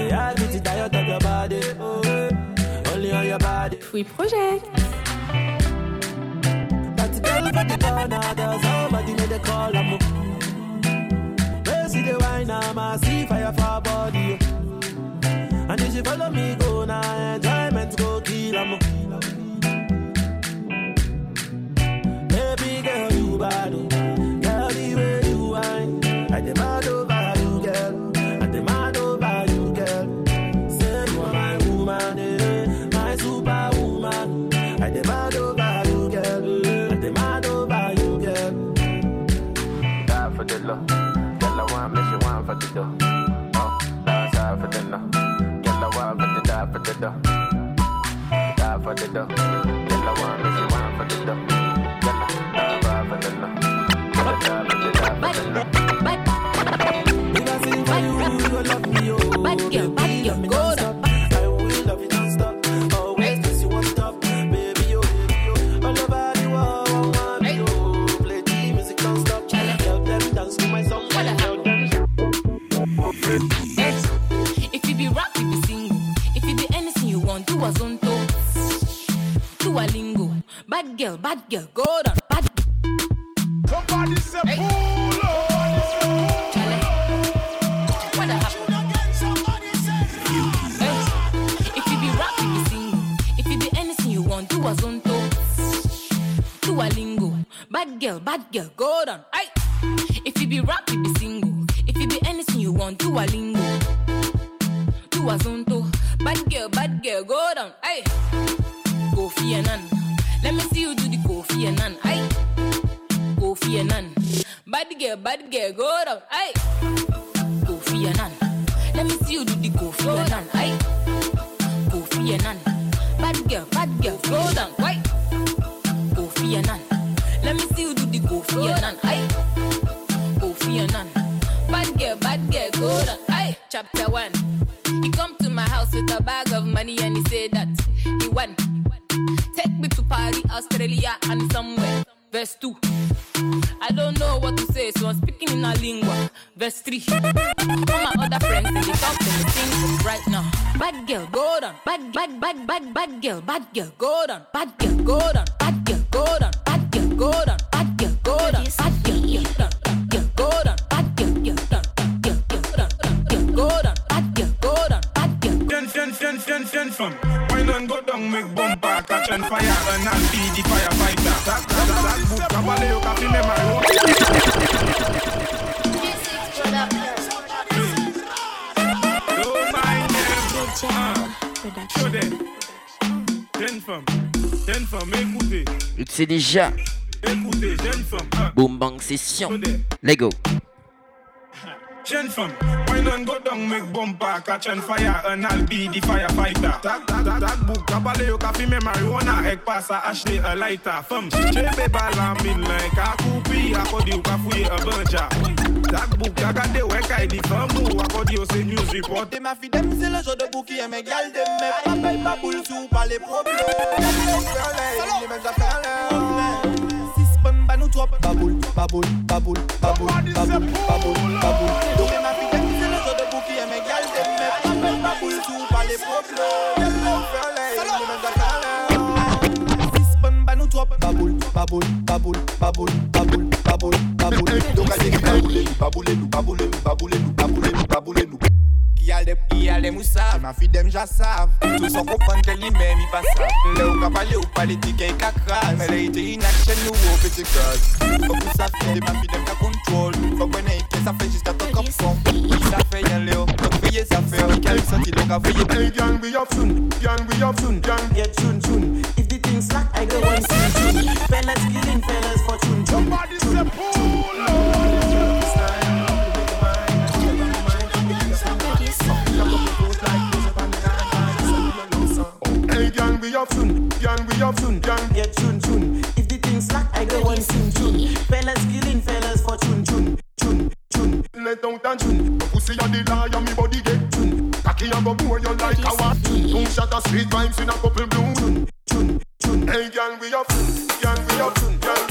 Free oh, Project. The wine, I'm fire for body. And if you follow me, go now, enjoyment go kill em. Baby girl, you bad. Oh. Girl, the way you wine, I demand. get the one for the die for the dough. Die for the dough. the one if you want for the dough. Girl, bad girl, go down. Bad Somebody say pull What the If you be rap, you be single. If you be anything you want, do a zonto. Do a lingo. Bad girl, bad girl, go down. Aye. If you be rap, you be single. If you be anything you want, do a lingo. Do a zonto. Kofi Annan. Bad girl, bad girl, go down. Aye. Kofi Annan. Let me see you do the Kofi Annan. Aye. Kofi Annan. Bad girl, bad girl, go down. Aye. Kofi Annan. Let me see you do the Kofi Annan. Aye. Kofi Annan. Bad girl, bad girl, go down. Aye. Chapter one. He come to my house with a bag of money and he said that he won. Take me to Paris, Australia, and somewhere. Verse 2. So I'm a lingua. 3. All my other friends in the top and the sing right now. Bad girl, go down. Bad, bad, bad, bad, bad girl, bad girl, go down. Bad girl, go down. Bad girl, go down. Bad girl, go down. Bad girl, go down. Bad girl, go down. c'est déjà. Écoutez, jeune femme. Boom bang session. Let's go trop Baboule, baboule, baboule, baboule, baboule, baboule, baboule Donc même ma fille, c'est le genre de bouquet Et mes gars, c'est même pas même baboule Tout par les propres J'aime le faire, les gens même d'accord Six bonnes bah nous Baboule, baboule, baboule, baboule, baboule, baboule, baboule Donc allez, baboulez-nous, baboulez-nous, baboulez-nous, Gyal dem, gyal dem ou sav Jema fi dem ja sav Tou son kompante ke li men mi pa Le ou ka pale ou pale ti ke yi Me le ite inak chen nou ou peti kras Fok ou sav ki jema fi dem ka kontrol Fok wene ite sa fe jist a tok ap son Sa fe yon le ou, tok feye sa fe ou Kèl soti le ka feye Hey gang we up soon, gang we up soon, gang get soon soon. If the thing slack I go one soon soon. Fellas killing fellas for tune Somebody say pull. Can we up soon? Can we up soon? Can get tune tune? If the thing slack, I go on soon tune. Fellas killing fellas for tune tune tune tune. Let down and tune. Pussy on the liar, me body get tune. Cocky and the boy, you like a one. Two shot of sweet vibes in a couple blue. Tune tune tune. Hey, can we up soon? Can we up soon? Can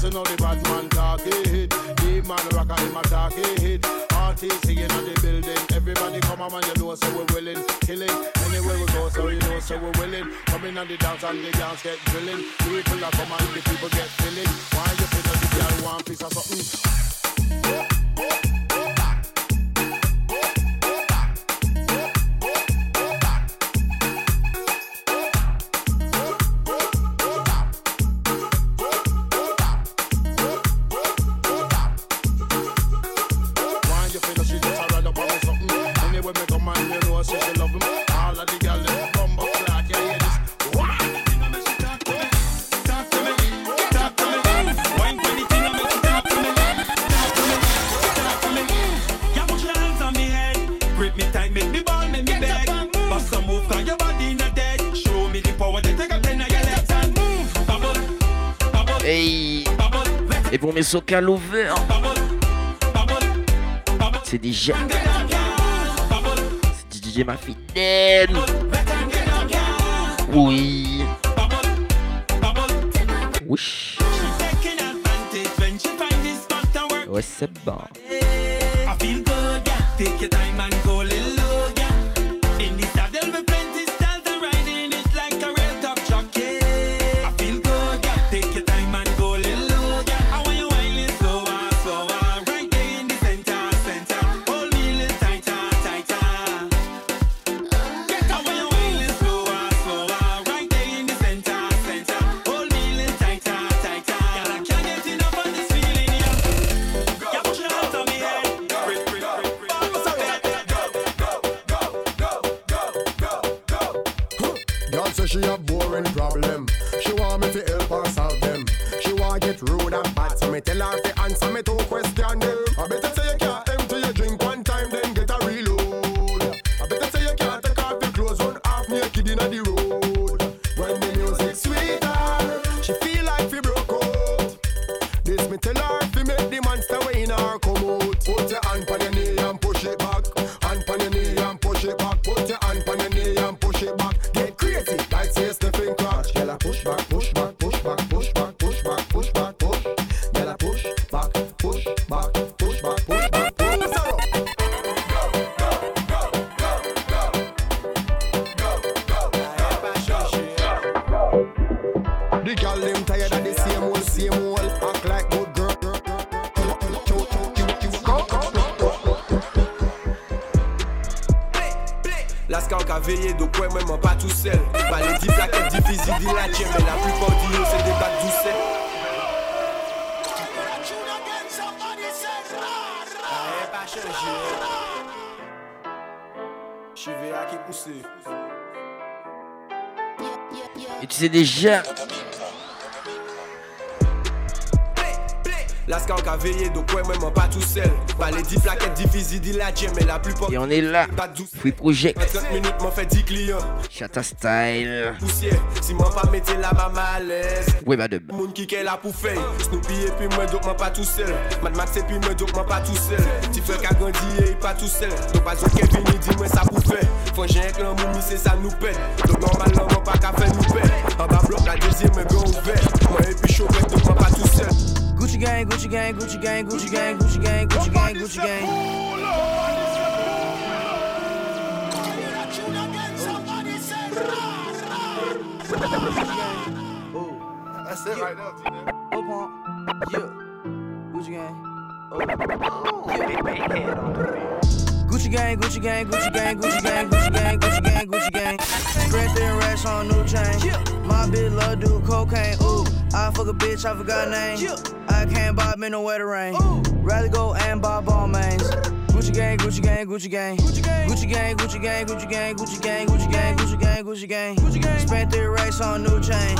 Listen how the bad man talk it. The man rocker him a talk it. singing on the building. Everybody come on, man, you know so we're willing. Killing anywhere we go, so you know so we're willing. Coming on the dance and the dance get drilling. The people are coming and the people get filling. Why you feel that the girl want piece of something? Soca Lover. C'est DJ. C'est DJ ma fidèle. Oui. Oui. Ouais, c'est bon. JVA qui poussé. Et tu sais déjà La scar qu'a veillé, donc ouais, même pas tout seul. Pas les 10 plaquettes, 10 fusils, 10 latiers, mais la plupart. Et on est là. Pas douce. Free project. 25 minutes, m'en fait 10 clients. Chata style. Poussière, si moi pas mettez la maman à l'aise. Ouais, bah de Moun qui qu'est là pour faire. Snoopy et puis moi, donc moi pas tout seul. Mad Max et puis moi, donc moi pas tout seul. Tu fais qu'à grandir et pas tout seul. Donc pas besoin qu'elle dis-moi ça pour faire. Faut j'ai un clan, mon mi, c'est ça nous paie. Donc normalement, pas qu'à faire nous paie. En bas bloc, la deuxième est bien ouverte. Moi et puis chauffeur, donc moi pas tout seul. Gucci gang, Gucci gang, Gucci gang, Gucci gang, Gucci gang, Gucci gang, Gucci gang. That's it right. Up on, yeah. Gucci gang. Oh, Gucci gang, Gucci gang, Gucci gang, Gucci gang, Gucci gang, Gucci gang, Gucci gang. Grand thin racks on new chain. My bitch love do cocaine. Ooh, I fuck a bitch, I forgot name. I can't buy me no wetter rain. Rather go and buy Balmains. Gucci gang, Gucci gang, Gucci gang. Gucci gang, Gucci gang, Gucci gang, Gucci gang, Gucci gang, Gucci gang, Gucci gang, Gucci gang. Gucci gang. Spent three racks on new chain.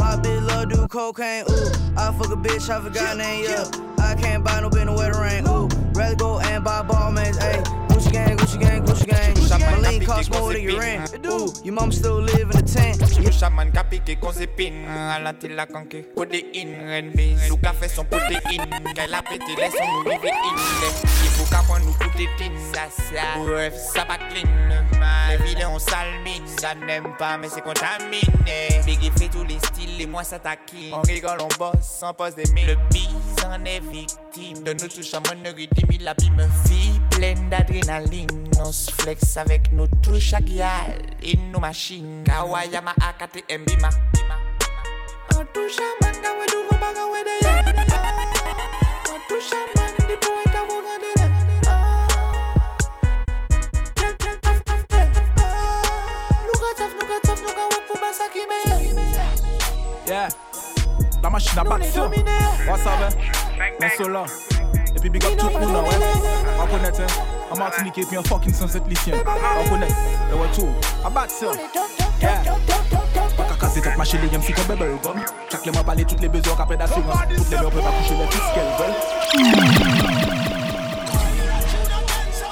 My bitch love do cocaine. Ooh, I fuck a bitch, I forgot name. Yeah, I can't buy no no wetter rain. Ooh, rather go and buy Balmains. Ayy, Gucci gang, Gucci gang, Gucci gang. My lean cost more than your rent. Ooh, your mom still live in a tent. Ka la son sons nous river in. Il faut qu'à moi nous coûter tine Ça ça. Bref ça pas clean. On salmine Ça n'aime pas mais c'est contaminé. Biggie fait tous les styles et moi ça taquine. On rigole on bosse on pose des mines. Le bise en est victime. De nous la vie me vie Pleine d'adrénaline la flex avec nos touches à guial et nos machines. Kawayama Akate Mbima. On touche à Manga, we do Baga. On touche à à. Yeah, la machine à battre. On savait, on se lance. Et puis big up tout le monde, ouais. On connaît, hein. En Martinique et puis en fucking sans être lithium. On connaît, et ouais, tout. À battre ça. Yeah. Kakaze tet ma chile yem si ke bebel gom Chak le mwen pale tout le bezor kapè d'assurance Tout le mwen pe pa kouche le tout skel gol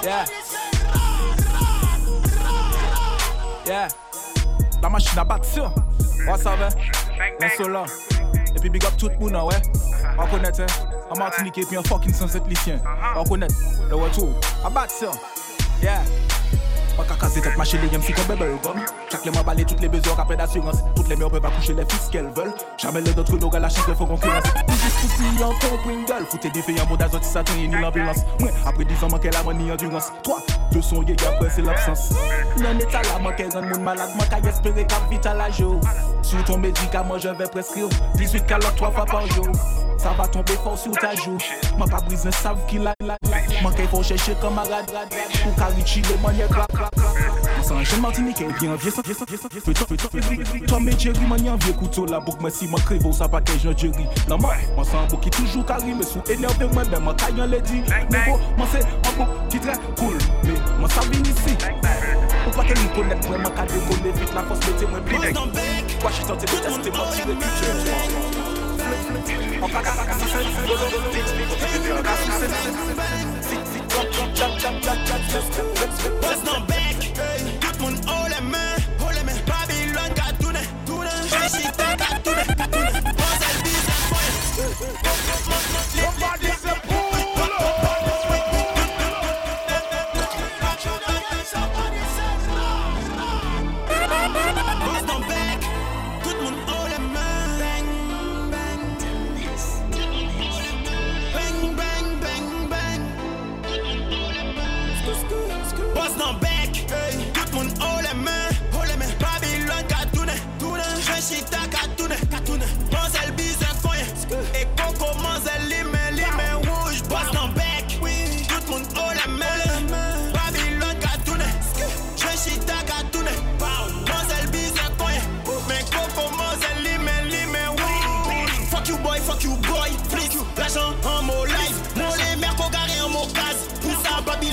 Yeah Yeah La machine a bat sur Wa save Mwen sola E pi big up tout moun an we Wa konete En Martinique et puis en fucking sunset lycéen. On connaît. Ouais, tout. À battre ça. Yeah. Wakakase tet mache le yem si kon bebel gom Chak le mwa bale tout le bezor apre d'assurance. Tout le mèr pev akouche le fils kel vel Jamè le dotre nou gala chise fò konkurans Ou jist pou si yon ton pringal Foute defe yon moda zoti sa tenye ni l'ambulans Mwen apre dizan manke la mwen ni endurance. 3, 2 son ye yapre se l'absens Nan etal la manke zan moun malade. Man ka yespere kap vita la jo Sou ton medikaman je ve preskriv 18 kalot 3 fwa par jo Sa va tombe fò sou ta jo Man pa brisen sav ki la Manke fò chèche kamarad Ou ka richi le manye klak C'est un jeune martiniquais, bien vieux, vieux, vieux, vieux, vieux, Toi, Jerry, vieux couteau, la boucle, mais ma crévo, ça pas Jerry. Non, moi, moi, c'est toujours carré, mais sous énervé, ben, ma caille, on l'a un bouc qui cool, vient ici. Ou pas qu'elle nous connecte, moi, vite, force, mettez, moi, bien. Quoi, je suis tenté de tester, moi,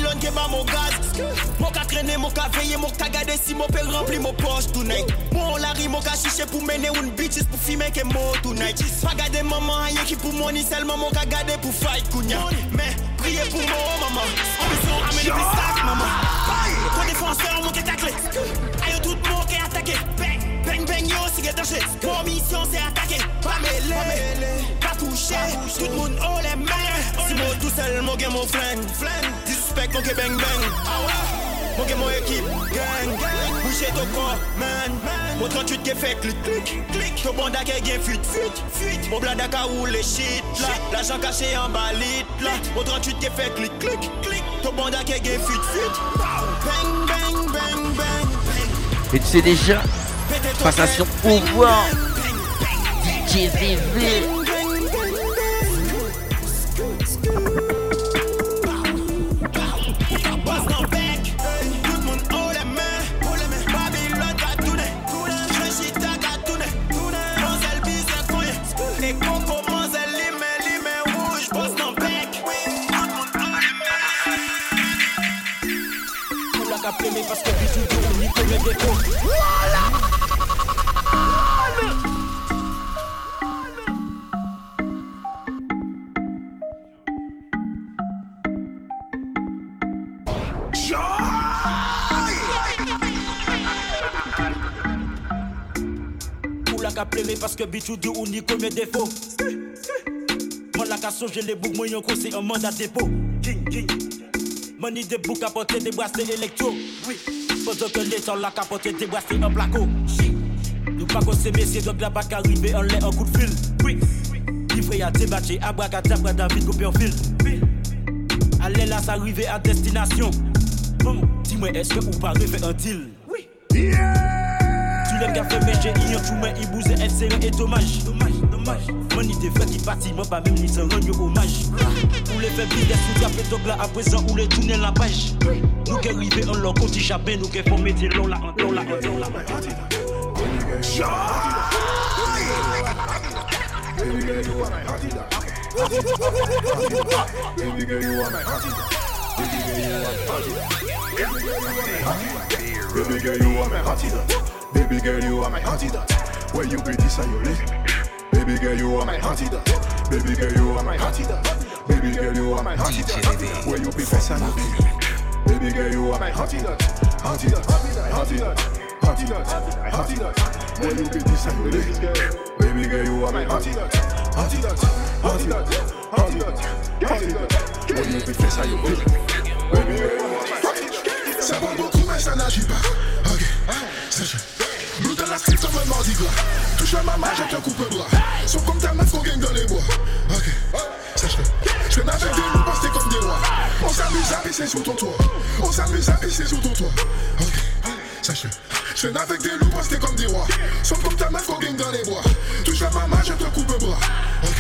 Babylon ke ba mou gaz Mou ka trene, mou ka veye, si mou pel rempli mou poche tonight. Mou lari, mou ka chiche pou mene un bitches pou fime ke mou tonight. Pa gade maman aye ki pou money selman mou ka gade pou fight kounya Men, priye pou mou maman. Ambisyon amene pi stack maman. Kwa defanseur mou ke takle Ayo tout mou ke atake Bang, bang, bang yo si ge danje Mou misyon se atake Pa mele, pa touche Tout moun ou le men Si mou tout sel mou gen mou flen Disrespect, mon bang, bang. Mon gars, mon équipe, gang. Boucher ton corps, man. Mon 38 qui fait clic, clic, clic. Ton bon qui est fuite, fuite, fuite. Mon blada qui roule shit, là. L'argent caché en balit, là. Mon 38 qui fait clic, clic, clic. Ton bon qui est fuite, fuite. Bang, bang, bang, bang. Et tu sais déjà, passation pouvoir. DJ capter, mais parce que bichou de on y commet des défauts. Moi la casse j'ai les boucs, moi yon c'est un mandat dépôt. King, king. Money des boucs à porter des bracelets électro. Oui. Podo ke le ton la kapote te brase nan plako Nou pa kon se mesye dok la bak arive an le an kout fil. Livre ya te bache abrak a tapra David Goupé an fil. Ale la sa rive a destinasyon. Bon, ti mwen eske ou pa rive an til? Yeah! L'aimes fait mais j'ai un tout mais il bouse elle c'est et dommage. Dommage, dommage. Mon idée fait qui partit, moi pas même ni rendre hommage. Pour les pile des sous après donc là à présent où les tourner la page. Nous qui arrivé en leur côté chapin, nous qui faut mettre l'on là, l'on là, là. Baby girl, you are my dog. Baby girl, you are my Baby girl, you are my hottie it. Baby girl, you are my hottie it. Where you pretty, say you lit. Baby girl, you are my hottie it. Baby girl, you are my hottie it. Baby girl, you are my hottie it. Where you be fast and you lit. Baby girl, you are my hottie nut. Hottie it. Hottie it. Hottie it. Hottie it. Hottie it. Where you pretty, say you lit. Baby girl, you are my hottie it. Hottie it. Hottie it. Hottie it. Hottie it. Where you be fast you be. Ça parle beaucoup mais ça n'agit pas Ok, sache Nous dans la street comme un mardi gras Touche à ma main, j'ai un coupe bras. Sont comme ta meuf qu'on gagne dans les bois Ok, sache Je fais avec des loups postés comme des rois On s'amuse à pisser sous ton toit On s'amuse à pisser sous ton toit Ok, Je fais avec des loups postés comme des rois Sont comme ta meuf qu'on gagne dans les bois Touche à ma main, j'ai un coupe bras Ok,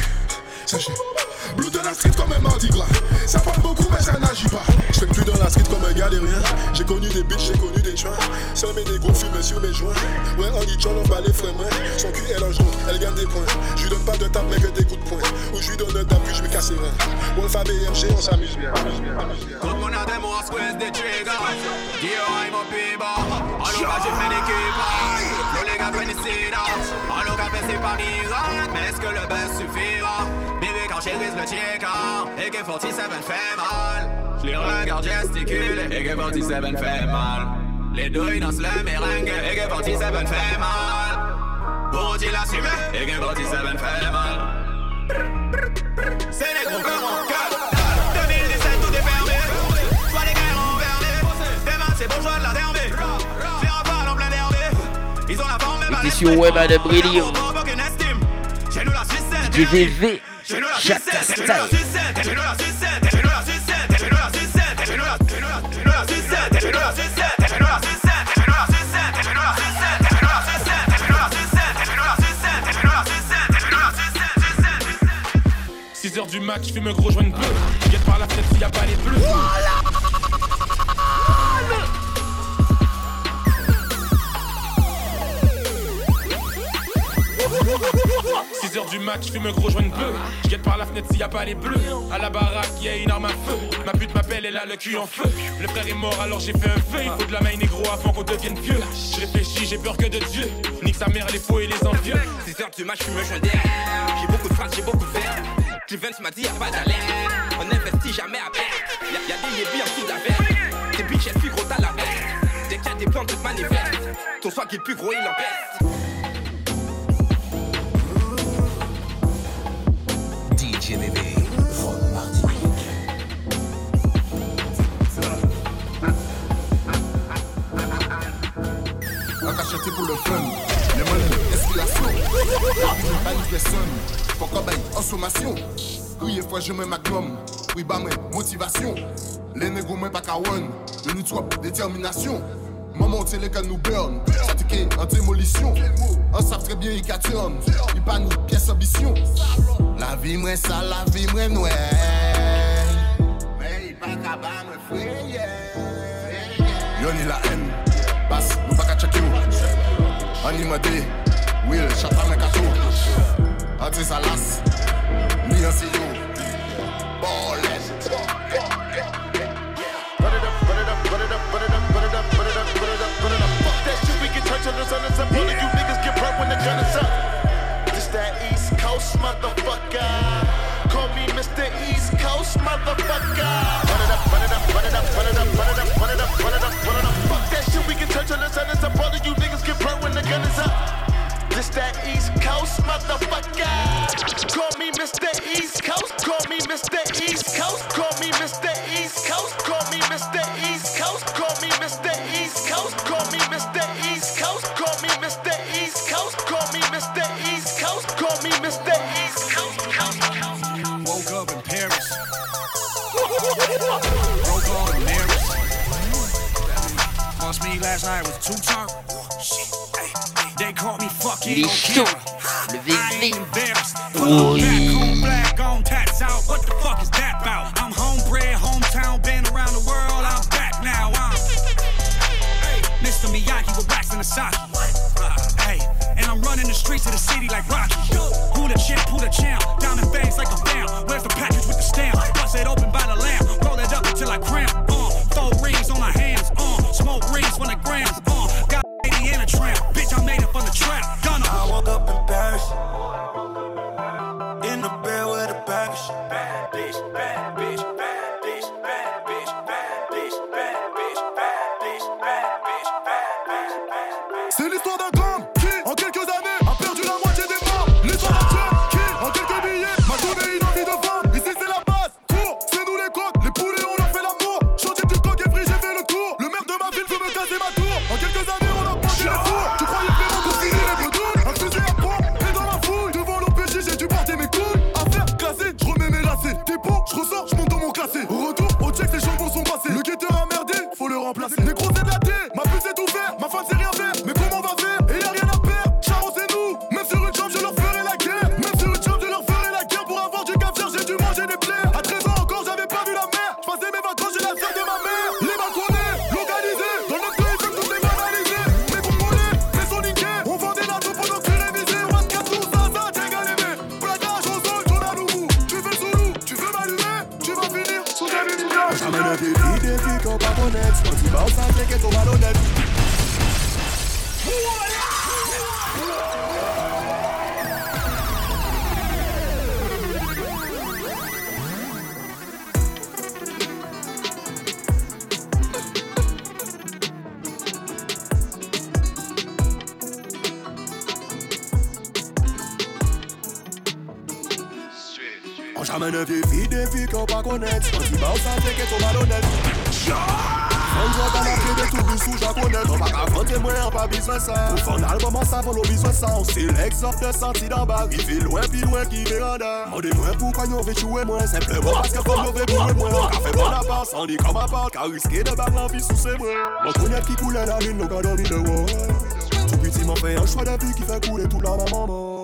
Blue dans la street comme un mardi gras. Ça parle beaucoup mais ça n'agit pas. Je fais plus dans la street comme un galérien J'ai connu des bitches, j'ai connu des trains Seul mes négros fument sur mes joints. Ouais on dit on bat les Son cul elle en elle gagne des points. Je lui donne pas de tape mais que des coups de poing. Ou je lui donne un tape puis je me casse les reins. Wolf ABMG on s'amuse bien. Come on a demo a squeeze the trigger Gear I'm a people va j'ai fait des keepers Nous les gars connaissent ça On nous gars fait c'est pas miracle. Mais est-ce que le buzz suffira quand Et que 47 fait mal. Les regarde gesticuler Et que 47 fait mal. Les douilles dansent le méringue Et que 47 fait mal. Pour dire l'assumer Et que 47 fait mal? C'est les gros comme 2017 tout est fermé. Les guerres ont fermé Demain c'est bourgeois de la dermée. J'ai en plein Ils ont la forme même à l'esprit Web à la 6 heures du mat, je fume gros joint bleu. Guette par la fenêtre, y a pas les bleus. 6h du mat, je fume un gros joint de bleu. Je guette par la fenêtre s'il y a pas les bleus. À la baraque, y a une arme à feu. Ma pute m'appelle, elle a le cul en feu. Le frère est mort, alors j'ai fait un feu. Il faut de la main négro avant qu'on devienne vieux. Je réfléchis, j'ai peur que de Dieu. Nique sa mère, les faux et les envieux. 6 heures du match, je me joins derrière. J'ai beaucoup de phrases, j'ai beaucoup de verres. Clevens m'a dit y'a pas d'alerte. On investit jamais à perte. Y'a, y'a des yébis en dessous de la verre. Des bitches, plus gros, t'as la veste. Dès qu'il y a des plans, tout manifeste. Ton soir qui est plus gros, il Un cacheté pour le fun. Les. Bani personne. Pourquoi bail? En sommation? Oui, fois je mets magnum. Oui, bah, motivation. Les négros, moi, pas kawan. Le swap, détermination. Maman, on les nous burn. En démolition. On savent très bien, il cationne. Il panique, pièce ambition. La vie, moi, ça, la vie, moi, noire. Mais il pas capable, ni la haine. Passe, nous pas qu'à checker. Animadé, Will, chata me kato. Anti salas, ni si yo. Till the sun is up. All you niggas get burnt when the gun is up. This that East Coast motherfucker. Call me Mr. East Coast motherfucker. Run it up, run it up, run it up, run it up, run it up, run it up, run it up, run it up. Fuck that shit, we can turn till the sun is up. All you niggas get burnt when the gun is up. This that East Coast motherfucker. Call me Mr. East Coast. Call me Mr. East Coast. Call me Mr. East Coast. Call me Mr. last night was two turn. They caught me fucking on camera. I ain't embarrassed. Oui. Back home black on tats out. What the fuck is that about? I'm homebred, hometown, been around the world. I'm back now. I'm Mr. Miyagi with wax and Asaki. Uh, hey, and I'm running the streets of the city like Rocky. Who the champ, who the champ? Diamond bangs like a bam. Where's the package with the stamp? back. part Car risquer de barrer en vie sous ses bras. Mon cognac qui coulait la ville, nos gars dormis dehors Tout petit m'a fait un choix de vie qui fait couler toute la maman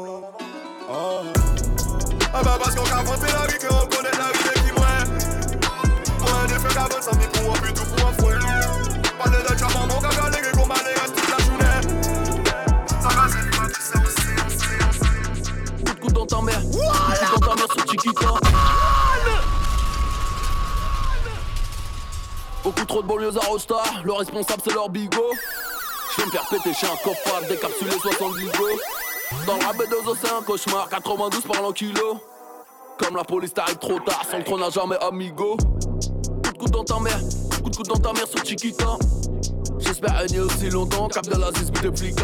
responsable c'est leur bigot. Je vais me faire péter chez un coffre décapsulé 70 go. Dans rabais de c'est un cauchemar, 92 par l'an kilo. Comme la police t'arrive trop tard, sans trône n'a jamais amigo. Coup de coude dans ta mère, coup de coude dans ta mère sur Chiquita. J'espère régner aussi longtemps, cap de la des flics.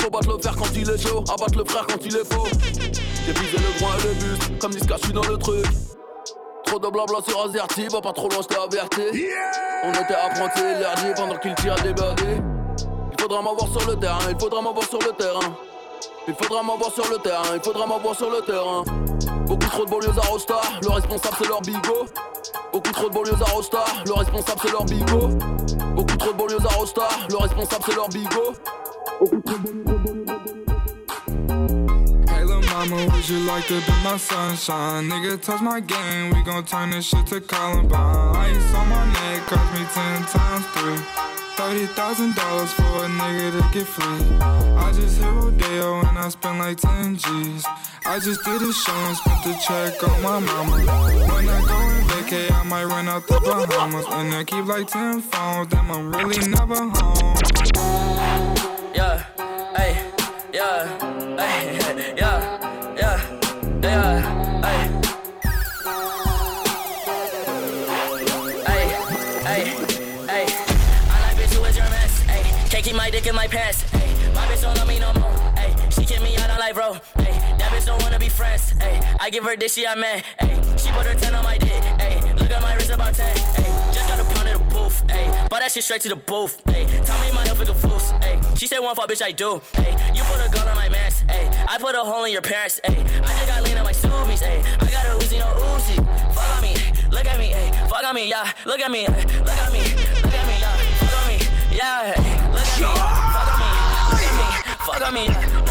Faut battre le fer quand il est chaud, abattre le frère quand il est faux. J'ai le groin et le buste, comme Niska, je dans le truc. Trop de blabla sur Azerty, va pas trop loin, j't'ai averti. On était apprentis et pendant qu'il tirait des buddies. Il faudra m'avoir sur le terrain, il faudra m'avoir sur le terrain. Il faudra m'avoir sur le terrain, il faudra m'avoir sur le terrain. Beaucoup trop de banlieues à Rosta, le responsable c'est leur bigot. Beaucoup trop de banlieues à Rosta, le responsable c'est leur bigot. Beaucoup trop de banlieues à Rosta, le responsable c'est leur bigot. Hey little mama, would you like to be my sunshine? Nigga, touch my game, we gon' turn this shit to Columbine. Ice on my neck, cost me ten times three. Thirty thousand dollars for a nigga to get free. I just hit Rodeo and I spent like ten G's. I just did a show and spent the check on my mama. When I go and vacay, I might run out the Bahamas. And I keep like ten phones, then I'm really never home. Yeah, hey, yeah, hey, [laughs] yeah, yeah, yeah, hey. keep my dick in my pants. Ay, my bitch don't love me no more. Ay, she kick me out on life, bro. Ay, that bitch don't wanna be friends. Ay, I give her dick, she a man. Ay, she put her 10 on my dick. Ay, look at my wrist about 10. Ay, just got a pound of the booth. That shit straight to the booth. Ay, tell me my health is fool's. Ay, she said one fuck, bitch, I do. Ay, you put a gun on my mask. Ay, I put a hole in your parents. Ay, I just got lean on my subies. Ay, I got a Uzi, no Uzi. Fuck on me, look at me. Ay, fuck on me, yeah. Look at me, ay, look at me, look at me, yeah. Fuck on me, yeah. Ay, look at me, fuck on me, look at me, fuck on me, look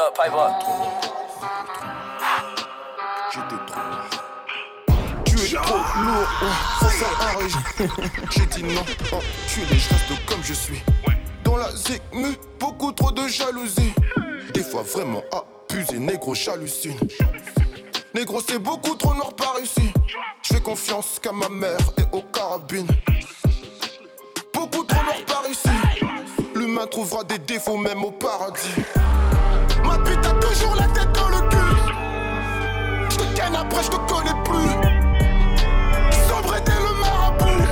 up, pipe up. J'étais trop. Tu es trop lourd, ouais, faut ça arrête. [laughs] J'ai dit non, enculé, je reste comme je suis. Dans la zigmu, beaucoup trop de jalousie. Des fois vraiment abusé, négro, j'hallucine. Négro, c'est beaucoup trop noir par ici. Je fais confiance qu'à ma mère et aux carabines. Beaucoup trop noir par ici. L'humain trouvera des défauts même au paradis. Ma pute a toujours la tête dans le cul. Je te ken après, je te connais plus. Le marabout.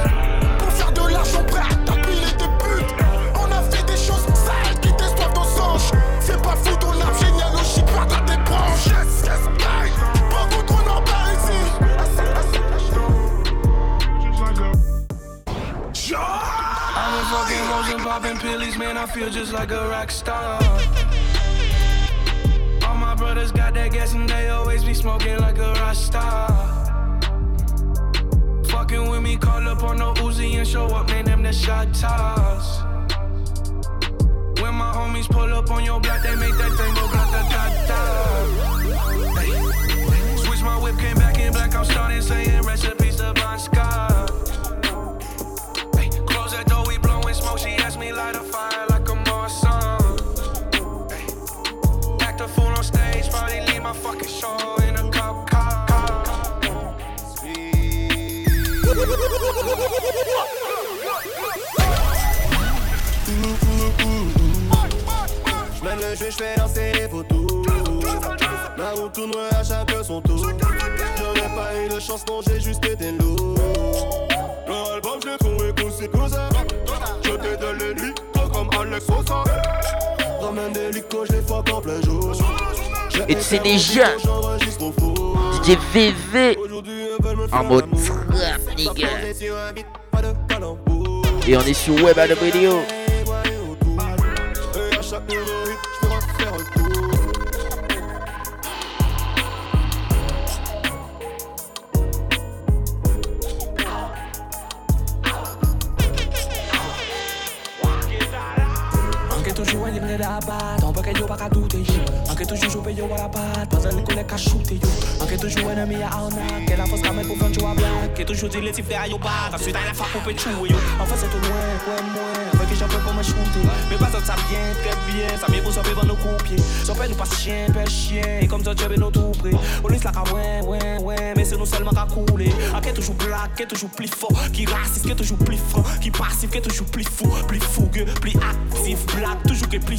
Pour faire de l'argent prêt à t'appeler des putes. On a fait des choses qui t'espoivent nos anges. C'est pas fou ton perdre tes branches. Yes, yes. Beaucoup trop ici. I'm popping pillies, man. I feel just like a rock star. That gas and they always be smoking like a rock star. Fucking with me, call up on no Uzi and show up, man. Them the shot toss. When my homies pull up on your block, they make that thing go grata Jeu, j'fais danser les photos. La roue tournerait à chaque son tour. J'aurais pas eu de chance, non, j'ai juste été lourd. Le album, j'l'ai trouvé cool, c'est cousin. Je te donne les nuits, toi comme Alex Sosa. Ramène des licos, j'les fuck en plein jour. Et c'est déjà DJ VV en mode trap, nigga. Et on est sur Web à chaque nouveau un tour. da bat Tan peke yo baka doute yo. Anke toujou joupe yo wala bat Pas konek ka choute yo. Anke toujou enemi a arnak Ke la fos kamen pou flan chou a blak Ke toujou di leti fle a yo bat Ansuit a la fa pou pe chou yo An fese tou mwen, kwen mwen ki jan Me pas sa bien, tre bien Sa mi pou sope ban nou koupye Sope nou pas chien, pe chien. E kom jebe nou tou pre O lis la ka se nou selman ka koule Anke toujou blak, ke toujou pli fo Ki rasis, ke toujou pli fran Ki pasif, ke fou Pli fougue, pli actif. Blak, toujou ke pli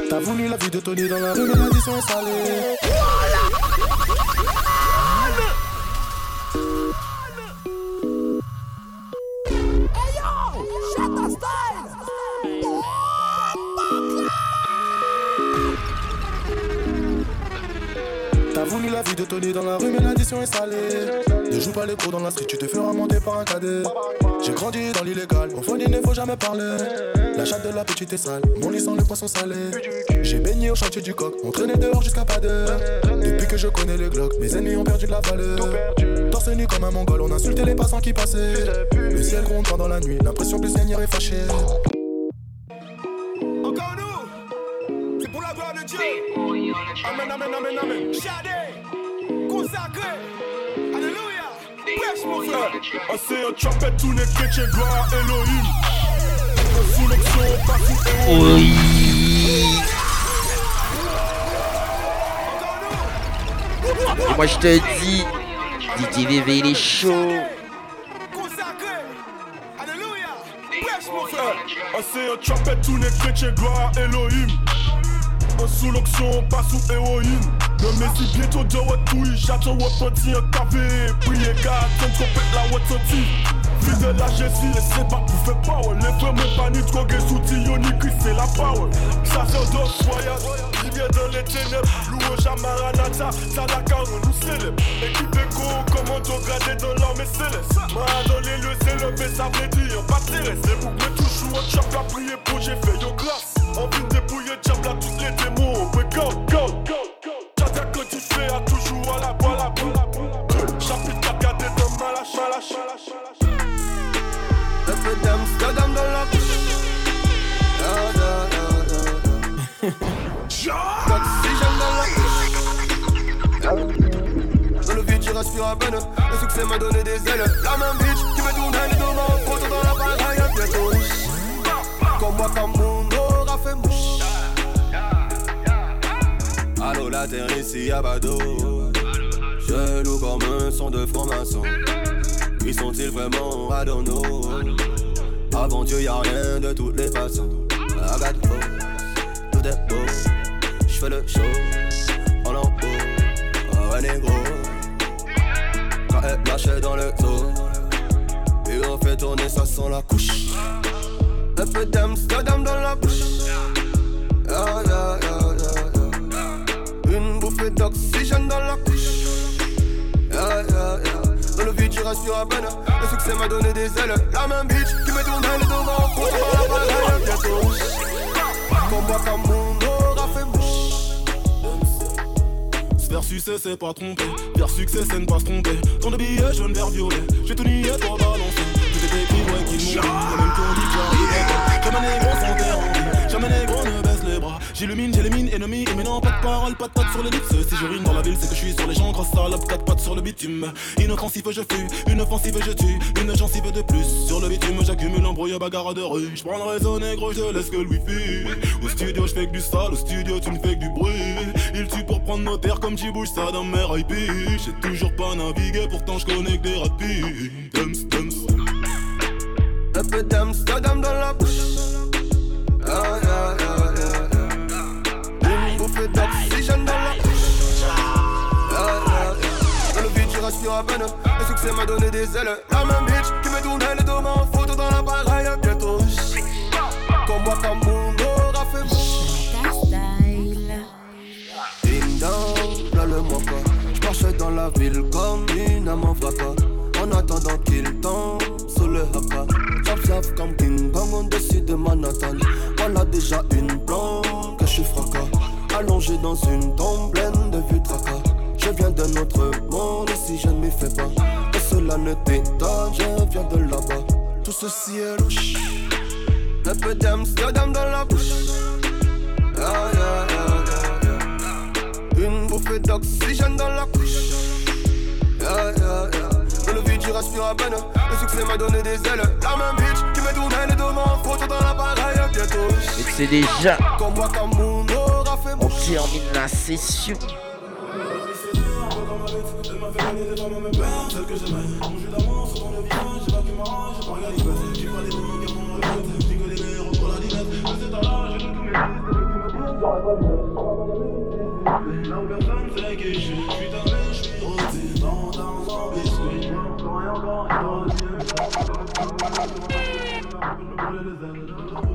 T'as voulu la vie de Tony dans la rue, mais l'addition est salée. T'as voulu la vie de Tony dans la rue, mais l'addition est salée. Ne joue pas les cours dans la street, tu te feras monter par un cadet. J'ai grandi dans l'illégal, au fond il ne faut jamais parler. La chatte de la petite est sale, mon lit sent le poisson salé. J'ai baigné au chantier du coq, on traînait dehors jusqu'à pas d'heure. Depuis que je connais les glocks, mes ennemis ont perdu de la valeur. Torse nu comme un mongol, on insultait les passants qui passaient. Le ciel gronde pendant la nuit, l'impression que le Seigneur est fâché. Encore nous. C'est pour la gloire de Dieu. Amen, amen, amen, amen. Shadé Consacré. Alléluia. Prêche mon frère. Assez un trumpet, tous les chrétiens, gloire Elohim Oui. Et moi je te dis, DJ VV il est chaud. Assez un tous les chrétiens, gloire Elohim sous l'onction, pas sous héroïne Le messie bientôt de oui J'attends what petit un café. Priez gars, comme qu'on la Fidèle à Jésus et c'est pas pour faire power. Les frères me ni drogue sous Diony c'est la power. Sacerdoce voyage Rivière dans les ténèbres. Louange à Maranatha car on nous célèbre. Équipe écho commando gradé dans l'armée céleste? Dans les lieux c'est levé ça veut dire pas terrestre C'est pour que toujours un chap la prier pour j'ai fait yo glace Envie de dépouiller diable à tous les démons Ouais go go go la da. D'oxygène dans la bouche. [laughs] Dans le vide, je respire à peine. Le succès m'a donné des ailes. La même bitch qui me tourne les devant. Photo dans la baraille, bientôt. Comme moi, comme mon aura fait mouche. La terre ici à Bado. Je loue comme un son de franc-maçon. Qui sont-ils vraiment know. Avant Dieu, y'a rien de toutes les façons. Got the force, tout est beau. J'fais le show, en lambeau. Oh, un négro. Quand elle lâchait dans le zoo. Et on fait tourner, ça sent la couche. Un peu d'Amsterdam dans la bouche. Yeah, yeah, yeah, yeah, yeah. Une bouffée d'oxygène dans la couche. Yeah. Dans le vide, je rassure à peine c'est m'a donné des ailes. La même bitch qui me tourne le dos en fond. Bientôt rouge. Vers succès, c'est pas tromper. Vers succès, c'est ne pas se tromper. Tant de billets, jaune, vert, violet. J'ai tout nié, toi balancé. Tout était pris, ouais, qui monte. Même qu'on dit que j'arrive. Jamais négro sans terre. Jamais les J'illumine, j'élimine, ennemi Et maintenant pas de parole, pas de patte sur les lips Si je rime dans la ville c'est que je suis sur les gens Grosse salope, quatre pattes sur le bitume. Inoffensive je fuis, une offensive je tue. Une gencive de plus Sur le bitume j'accumule un brouillard bagarre de rue. J'prends le réseau négro, je laisse que le wifi Au studio je fais que du sale, au studio tu me fais que du bruit. Il tue pour prendre nos terres comme j'y bouge ça dans mes IP J'ai toujours pas navigué pourtant je connais que des rapides. Dums, dums Un peu d'Amsterdam dans la bouche. Le rassure à. Le succès m'a donné des ailes. La même bitch qui me tourne les devant. Photo dans la baraille, bientôt. Comme moi, comme mon aura fait mouche. Ding dong, là le moi pas. J'marche dans la ville comme une âme en. En attendant qu'il tombe sous le haka. Zap comme King Kong au-dessus de Manhattan. A déjà une blonde que je suis fracas. Allongé dans une tombe pleine de vues tracas. Je viens d'un autre monde, ici je ne m'y fais pas. Et cela ne t'étonne, je viens de là-bas. Tout ceci est louche. Un peu d'Amsterdam dans la bouche. Ah, yeah, yeah, yeah, Une bouffée d'oxygène dans la couche. Yeah, yeah, yeah. Dans le vide, je respire à peine. Le succès m'a donné des ailes. La même bitch qui me tourne les deux mains. Photo dans l'appareil, bientôt. Et c'est déjà. Comme moi, comme mon aura fait On termine la session elle m'a fait gagner des femmes à mes peines, celle que j'aimais. Mon jus d'amour sur ton j'ai pas pu m'arranger, j'ai pas regardé J'ai pas des mots qui m'ont répète, j'ai que des mères pour la dinette. De cet âge, j'ai tous mes fils, Là où personne sait je suis, je suis ta mère, je suis dans un sang biscuit. Encore et encore et encore, je suis le Je les ailes,